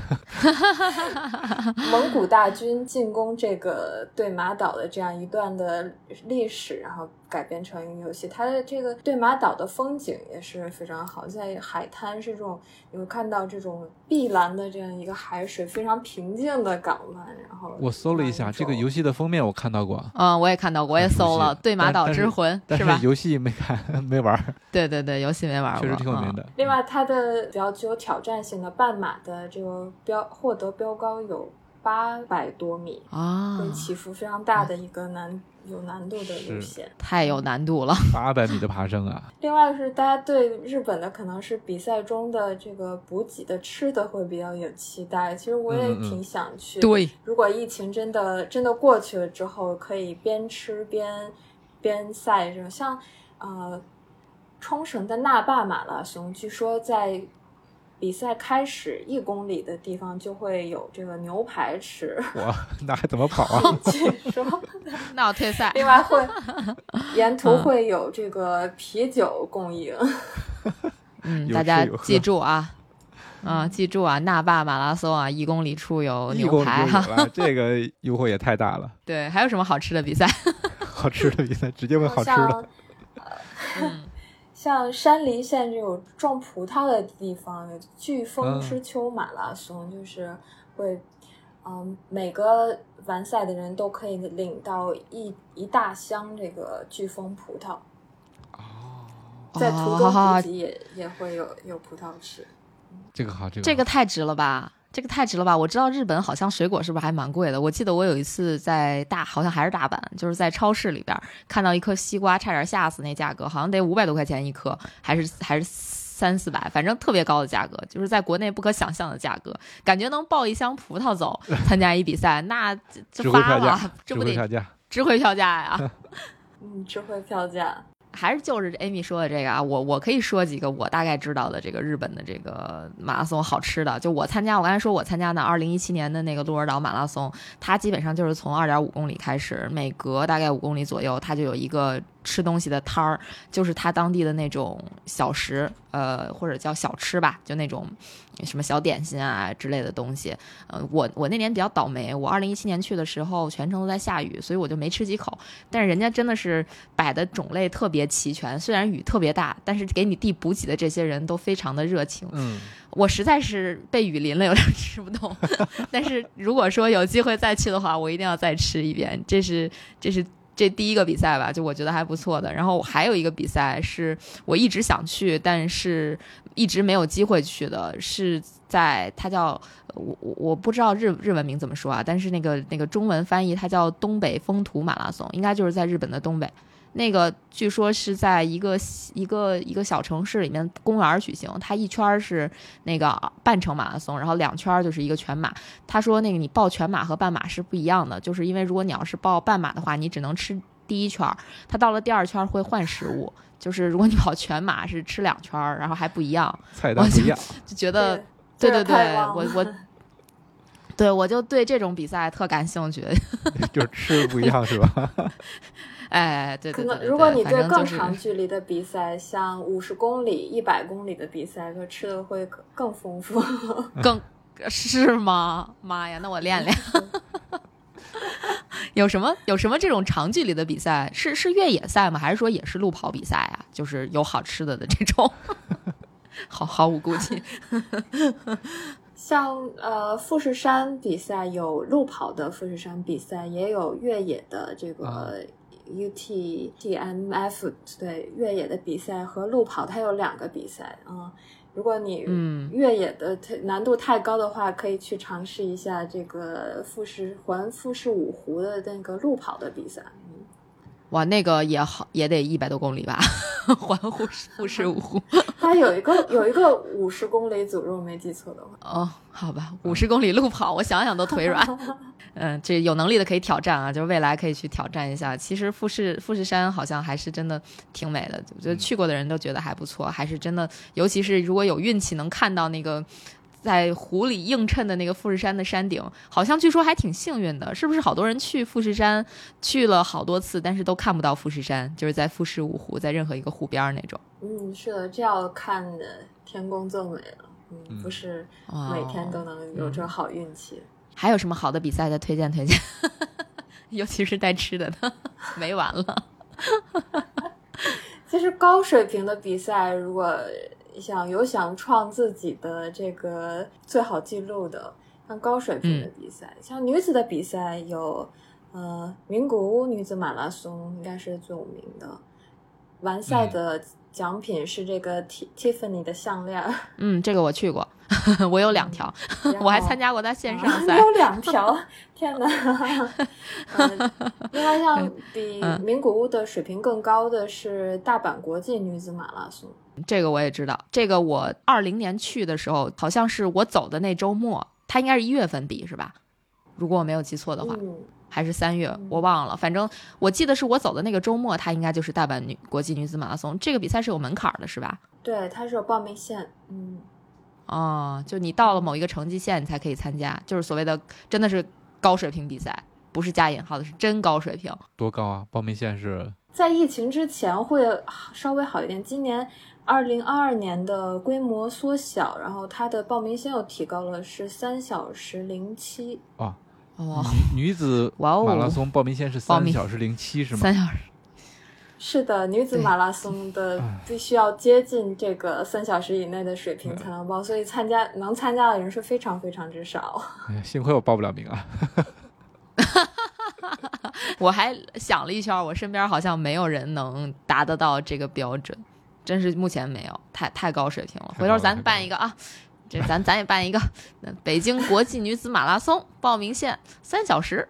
蒙古大军进攻这个对马岛的这样一段的历史，然后改编成一个游戏。它的这个对马岛的风景也是非常好，在海滩是这种，你会看到这种碧蓝的这样一个海水，非常平静的港湾，然后。我搜了一下这个游戏的封面，我看到过。嗯，我也看到过，我也搜了《对马岛之魂》，是吧？游戏没看，没玩。对对对，游戏没玩过，确实挺有名的。另外，它的比较具有挑战性的半马的这个标获得标高有八百多米啊，起伏非常大的一个难。有难度的路线，太有难度了，八百米的爬升啊！另外是大家对日本的可能是比赛中的这个补给的吃的会比较有期待。其实我也挺想去。对，如果疫情真的真的过去了之后，可以边吃边边赛这种。像呃冲绳的那霸马拉松，据说在。比赛开始一公里的地方就会有这个牛排吃，哇，那还怎么跑啊？据说 那我退赛。另外会沿途会有这个啤酒供应。嗯，大家记住啊，啊，记住啊，那霸马拉松啊，一公里处有牛排哈。这个诱惑也太大了。对，还有什么好吃的比赛？好吃的比赛，直接问好吃的。嗯。像山梨县这种种葡萄的地方，飓风之丘马拉松就是会，嗯，每个完赛的人都可以领到一一大箱这个飓风葡萄。哦，在途中补给也也会有有葡萄吃。这个好，这个这个太值了吧。这个太值了吧！我知道日本好像水果是不是还蛮贵的？我记得我有一次在大，好像还是大阪，就是在超市里边看到一颗西瓜，差点吓死，那价格好像得五百多块钱一颗，还是还是三四百，反正特别高的价格，就是在国内不可想象的价格。感觉能抱一箱葡萄走 参加一比赛，那这发了，这不得值回票价呀？嗯，值回票价。还是就是 Amy 说的这个啊，我我可以说几个我大概知道的这个日本的这个马拉松好吃的。就我参加，我刚才说我参加的二零一七年的那个鹿儿岛马拉松，它基本上就是从二点五公里开始，每隔大概五公里左右，它就有一个。吃东西的摊儿，就是他当地的那种小食，呃，或者叫小吃吧，就那种什么小点心啊之类的东西。呃，我我那年比较倒霉，我二零一七年去的时候全程都在下雨，所以我就没吃几口。但是人家真的是摆的种类特别齐全，虽然雨特别大，但是给你递补给的这些人都非常的热情。嗯，我实在是被雨淋了，有点吃不动。但是如果说有机会再去的话，我一定要再吃一遍。这是这是。这第一个比赛吧，就我觉得还不错的。然后还有一个比赛是我一直想去，但是一直没有机会去的，是在它叫我我我不知道日日文名怎么说啊，但是那个那个中文翻译它叫东北风土马拉松，应该就是在日本的东北。那个据说是在一个一个一个小城市里面公园举行，它一圈是那个半程马拉松，然后两圈就是一个全马。他说那个你报全马和半马是不一样的，就是因为如果你要是报半马的话，你只能吃第一圈，他到了第二圈会换食物，就是如果你跑全马是吃两圈，然后还不一样，菜单不一样，就觉得对对 对，我我对我就对这种比赛特感兴趣，就吃不一样是吧？哎，对，可能如果你对更长距离的比赛，像五十公里、一百公里的比赛，就吃的会更丰富，更是吗？妈呀，那我练练。有什么有什么这种长距离的比赛？是是越野赛吗？还是说也是路跑比赛啊？就是有好吃的的这种，毫毫无顾忌。像呃富士山比赛有路跑的富士山比赛，也有越野的这个。U T T M F 对越野的比赛和路跑，它有两个比赛啊。如果你越野的难度太高的话，可以去尝试一下这个富士环富士五湖的那个路跑的比赛。哇，那个也好，也得一百多公里吧？环湖富士五湖，它有一个有一个五十公里组，如果没记错的话。哦，好吧，五十公里路跑，我想想都腿软。嗯，这有能力的可以挑战啊，就是未来可以去挑战一下。其实富士富士山好像还是真的挺美的，我觉得去过的人都觉得还不错，还是真的，尤其是如果有运气能看到那个。在湖里映衬的那个富士山的山顶，好像据说还挺幸运的，是不是？好多人去富士山去了好多次，但是都看不到富士山，就是在富士五湖，在任何一个湖边那种。嗯，是的，这要看的天公作美了。嗯，不是每天都能有这好运气。还有什么好的比赛的推荐推荐？尤其是带吃的的，没完了。其实高水平的比赛，如果。想有想创自己的这个最好记录的，像高水平的比赛。像女子的比赛有，呃，名古屋女子马拉松应该是最有名的，完赛的奖品是这个 T Tiffany 的项链。嗯，这个我去过。我有两条，我还参加过他线上赛。有两条，天哪！另外，像比名古屋的水平更高的是大阪国际女子马拉松。这个我也知道，这个我二零年去的时候，好像是我走的那周末，它应该是一月份比是吧？如果我没有记错的话，还是三月，我忘了。反正我记得是我走的那个周末，它应该就是大阪女国际女子马拉松。这个比赛是有门槛的，是吧？对，它是有报名线。嗯。哦，就你到了某一个成绩线，你才可以参加，就是所谓的真的是高水平比赛，不是加引号的，是真高水平。多高啊？报名线是在疫情之前会稍微好一点，今年二零二二年的规模缩小，然后它的报名线又提高了，是三小时零七。哇，哦，女子马拉松报名线是三小时零七是吗？三小时。是的，女子马拉松的必须要接近这个三小时以内的水平才能报，所以参加能参加的人是非常非常之少。哎呀，幸亏我报不了名啊！我还想了一圈，我身边好像没有人能达得到这个标准，真是目前没有，太太高水平了。回头咱办一个啊。这咱咱也办一个北京国际女子马拉松，报名线三小时，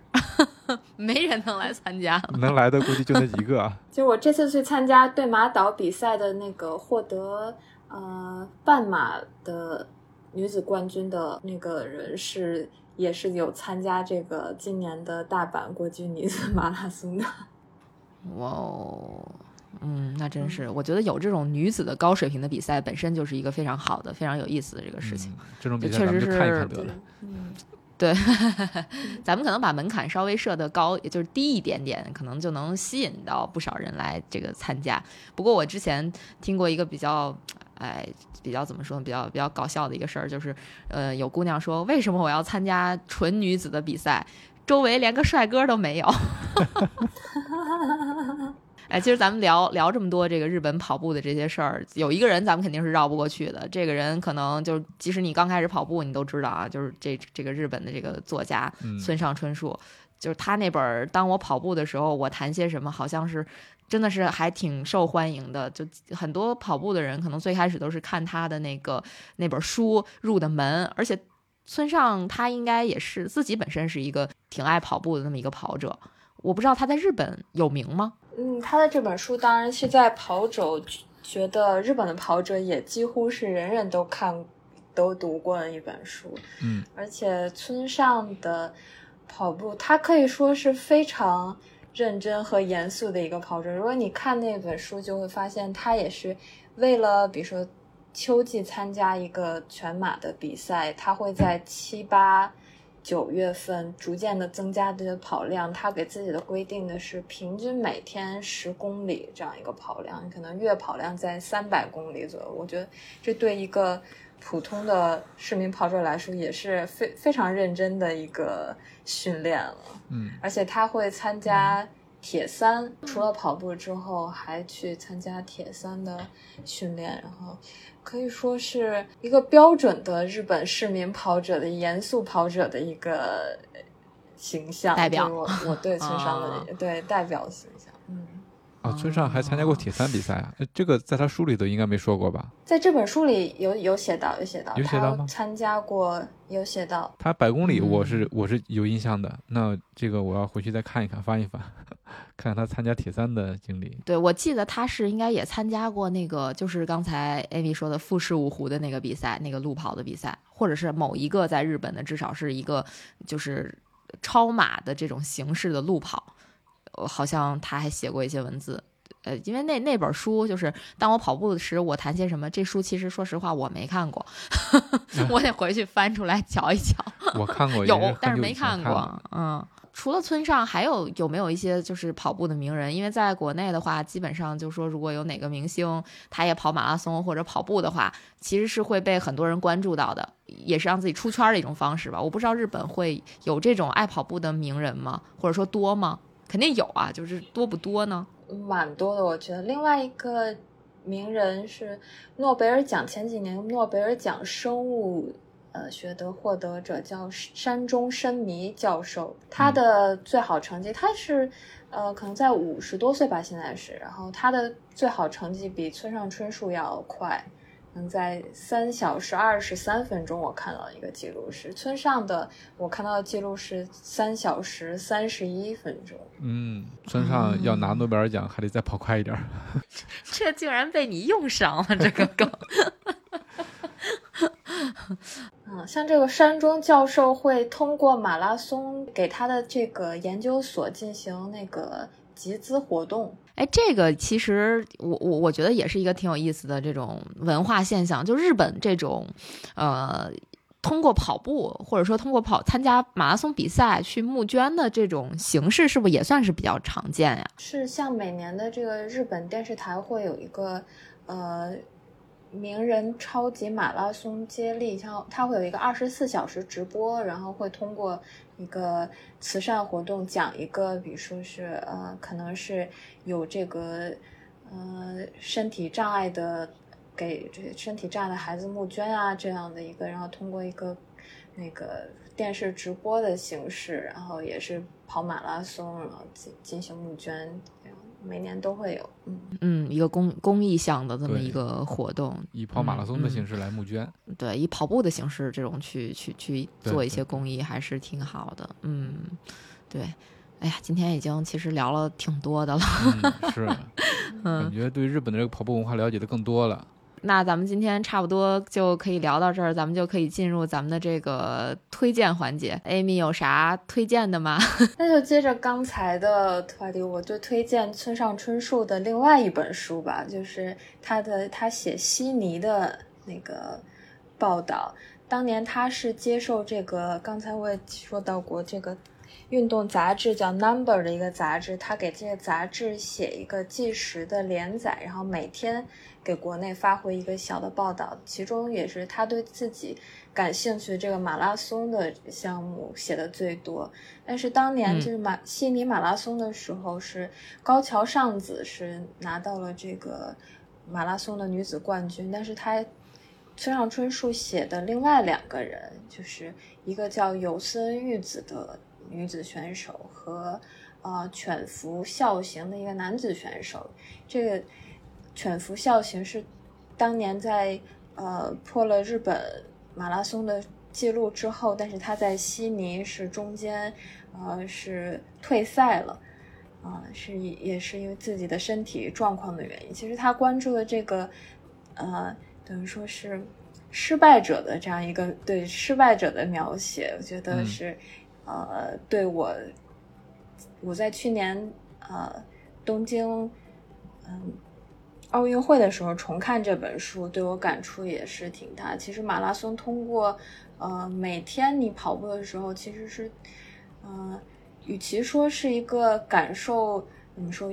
没人能来参加，能来的估计就那几个。就我这次去参加对马岛比赛的那个获得呃半马的女子冠军的那个人是，也是有参加这个今年的大阪国际女子马拉松的。哇哦！嗯，那真是，我觉得有这种女子的高水平的比赛，本身就是一个非常好的、非常有意思的这个事情。这种比赛确实是看一看得了。嗯，对，咱们可能把门槛稍微设的高，也就是低一点点，可能就能吸引到不少人来这个参加。不过我之前听过一个比较，哎，比较怎么说呢？比较比较搞笑的一个事儿，就是呃，有姑娘说，为什么我要参加纯女子的比赛？周围连个帅哥都没有。哎，其实咱们聊聊这么多这个日本跑步的这些事儿，有一个人咱们肯定是绕不过去的。这个人可能就即使你刚开始跑步，你都知道啊，就是这这个日本的这个作家村上春树，就是他那本《当我跑步的时候，我谈些什么》，好像是真的是还挺受欢迎的。就很多跑步的人可能最开始都是看他的那个那本书入的门，而且村上他应该也是自己本身是一个挺爱跑步的那么一个跑者。我不知道他在日本有名吗？嗯，他的这本书当然是在跑者觉得日本的跑者也几乎是人人都看都读过的一本书。嗯，而且村上的跑步，他可以说是非常认真和严肃的一个跑者。如果你看那本书，就会发现他也是为了，比如说秋季参加一个全马的比赛，他会在七八。九月份逐渐的增加的跑量，他给自己的规定的是平均每天十公里这样一个跑量，可能月跑量在三百公里左右。我觉得这对一个普通的市民跑者来说也是非非常认真的一个训练了。嗯，而且他会参加。铁三除了跑步之后，还去参加铁三的训练，然后可以说是一个标准的日本市民跑者的严肃跑者的一个形象代表。我我对村上的 对代表形象，嗯。啊，村上还参加过铁三比赛啊？这个在他书里头应该没说过吧？在这本书里有有写到，有写到，有写到吗？参加过，有写到。他百公里，我是我是有印象的。那这个我要回去再看一看，翻一翻，看看他参加铁三的经历。对，我记得他是应该也参加过那个，就是刚才 Amy 说的富士五湖的那个比赛，那个路跑的比赛，或者是某一个在日本的，至少是一个就是超马的这种形式的路跑。好像他还写过一些文字，呃，因为那那本书就是当我跑步时我谈些什么。这书其实说实话我没看过，我得回去翻出来瞧一瞧。我看过，有，但是没看过。嗯，除了村上，还有有没有一些就是跑步的名人？因为在国内的话，基本上就说如果有哪个明星他也跑马拉松或者跑步的话，其实是会被很多人关注到的，也是让自己出圈的一种方式吧。我不知道日本会有这种爱跑步的名人吗？或者说多吗？肯定有啊，就是多不多呢？蛮多的，我觉得。另外一个名人是诺贝尔奖前几年诺贝尔奖生物呃学得获得者叫山中伸弥教授，他的最好成绩，他是呃可能在五十多岁吧，现在是，然后他的最好成绩比村上春树要快。能在三小时二十三分钟，我看到一个记录是村上的，我看到的记录是三小时三十一分钟。嗯，村上要拿诺贝尔奖还得再跑快一点。这竟然被你用上了这个梗。嗯，像这个山中教授会通过马拉松给他的这个研究所进行那个集资活动。哎，这个其实我我我觉得也是一个挺有意思的这种文化现象，就日本这种，呃，通过跑步或者说通过跑参加马拉松比赛去募捐的这种形式，是不是也算是比较常见呀？是，像每年的这个日本电视台会有一个，呃。名人超级马拉松接力，像它会有一个二十四小时直播，然后会通过一个慈善活动讲一个，比如说是呃，可能是有这个呃身体障碍的，给这身体障碍的孩子募捐啊这样的一个，然后通过一个那个电视直播的形式，然后也是跑马拉松，然后进进行募捐。每年都会有，嗯。嗯，一个公公益项的这么一个活动，以跑马拉松的形式来募捐，对，以跑步的形式这种去去去做一些公益，还是挺好的，嗯，对，哎呀，今天已经其实聊了挺多的了，是，感觉对日本的这个跑步文化了解的更多了。那咱们今天差不多就可以聊到这儿，咱们就可以进入咱们的这个推荐环节。Amy 有啥推荐的吗？那就接着刚才的话题，我就推荐村上春树的另外一本书吧，就是他的他写悉尼的那个报道。当年他是接受这个，刚才我也说到过这个。运动杂志叫《Number》的一个杂志，他给这个杂志写一个计时的连载，然后每天给国内发回一个小的报道，其中也是他对自己感兴趣的这个马拉松的项目写的最多。但是当年就是马悉尼马拉松的时候，是高桥尚子是拿到了这个马拉松的女子冠军，但是他村上春树写的另外两个人，就是一个叫有森玉子的。女子选手和，呃，犬伏孝行的一个男子选手。这个犬伏孝行是当年在呃破了日本马拉松的记录之后，但是他在悉尼是中间呃是退赛了，啊，是也是因为自己的身体状况的原因。其实他关注的这个呃等于说是失败者的这样一个对失败者的描写，我觉得是。呃，对我，我在去年呃东京嗯奥运会的时候重看这本书，对我感触也是挺大。其实马拉松通过呃每天你跑步的时候，其实是呃与其说是一个感受，怎么说，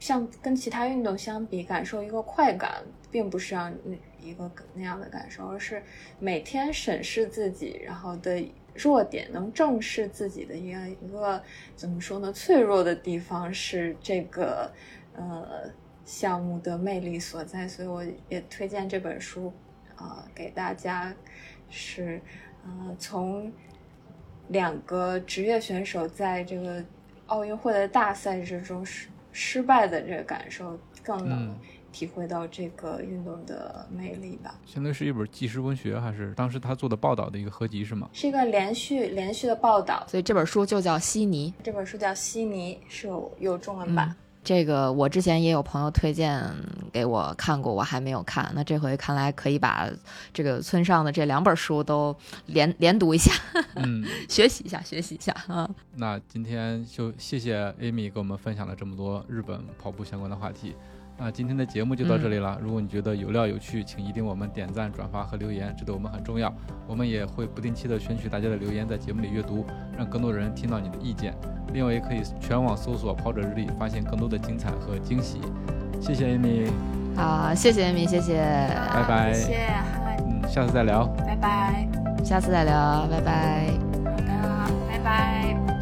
像跟其他运动相比，感受一个快感，并不是让一个那样的感受，而是每天审视自己，然后的。弱点能正视自己的一个一个怎么说呢？脆弱的地方是这个呃项目的魅力所在，所以我也推荐这本书啊给大家。是呃从两个职业选手在这个奥运会的大赛之中失失败的这个感受更能。体会到这个运动的魅力吧。相当于是一本纪实文学，还是当时他做的报道的一个合集，是吗？是一个连续连续的报道，所以这本书就叫《悉尼》。这本书叫《悉尼》，是有有中文版。这个我之前也有朋友推荐给我看过，我还没有看。那这回看来可以把这个村上的这两本书都连连读一下，嗯，学习一下，学习一下啊。那今天就谢谢 Amy 给我们分享了这么多日本跑步相关的话题。那今天的节目就到这里了。如果你觉得有料有趣，请一定我们点赞、转发和留言，这对我们很重要。我们也会不定期的选取大家的留言，在节目里阅读，让更多人听到你的意见。另外，也可以全网搜索“跑者日历”，发现更多的精彩和惊喜。谢谢 Amy。好，谢谢 Amy，谢谢。拜拜。谢谢。嗯，下次再聊。拜拜。下次再聊，拜拜。好的，拜拜。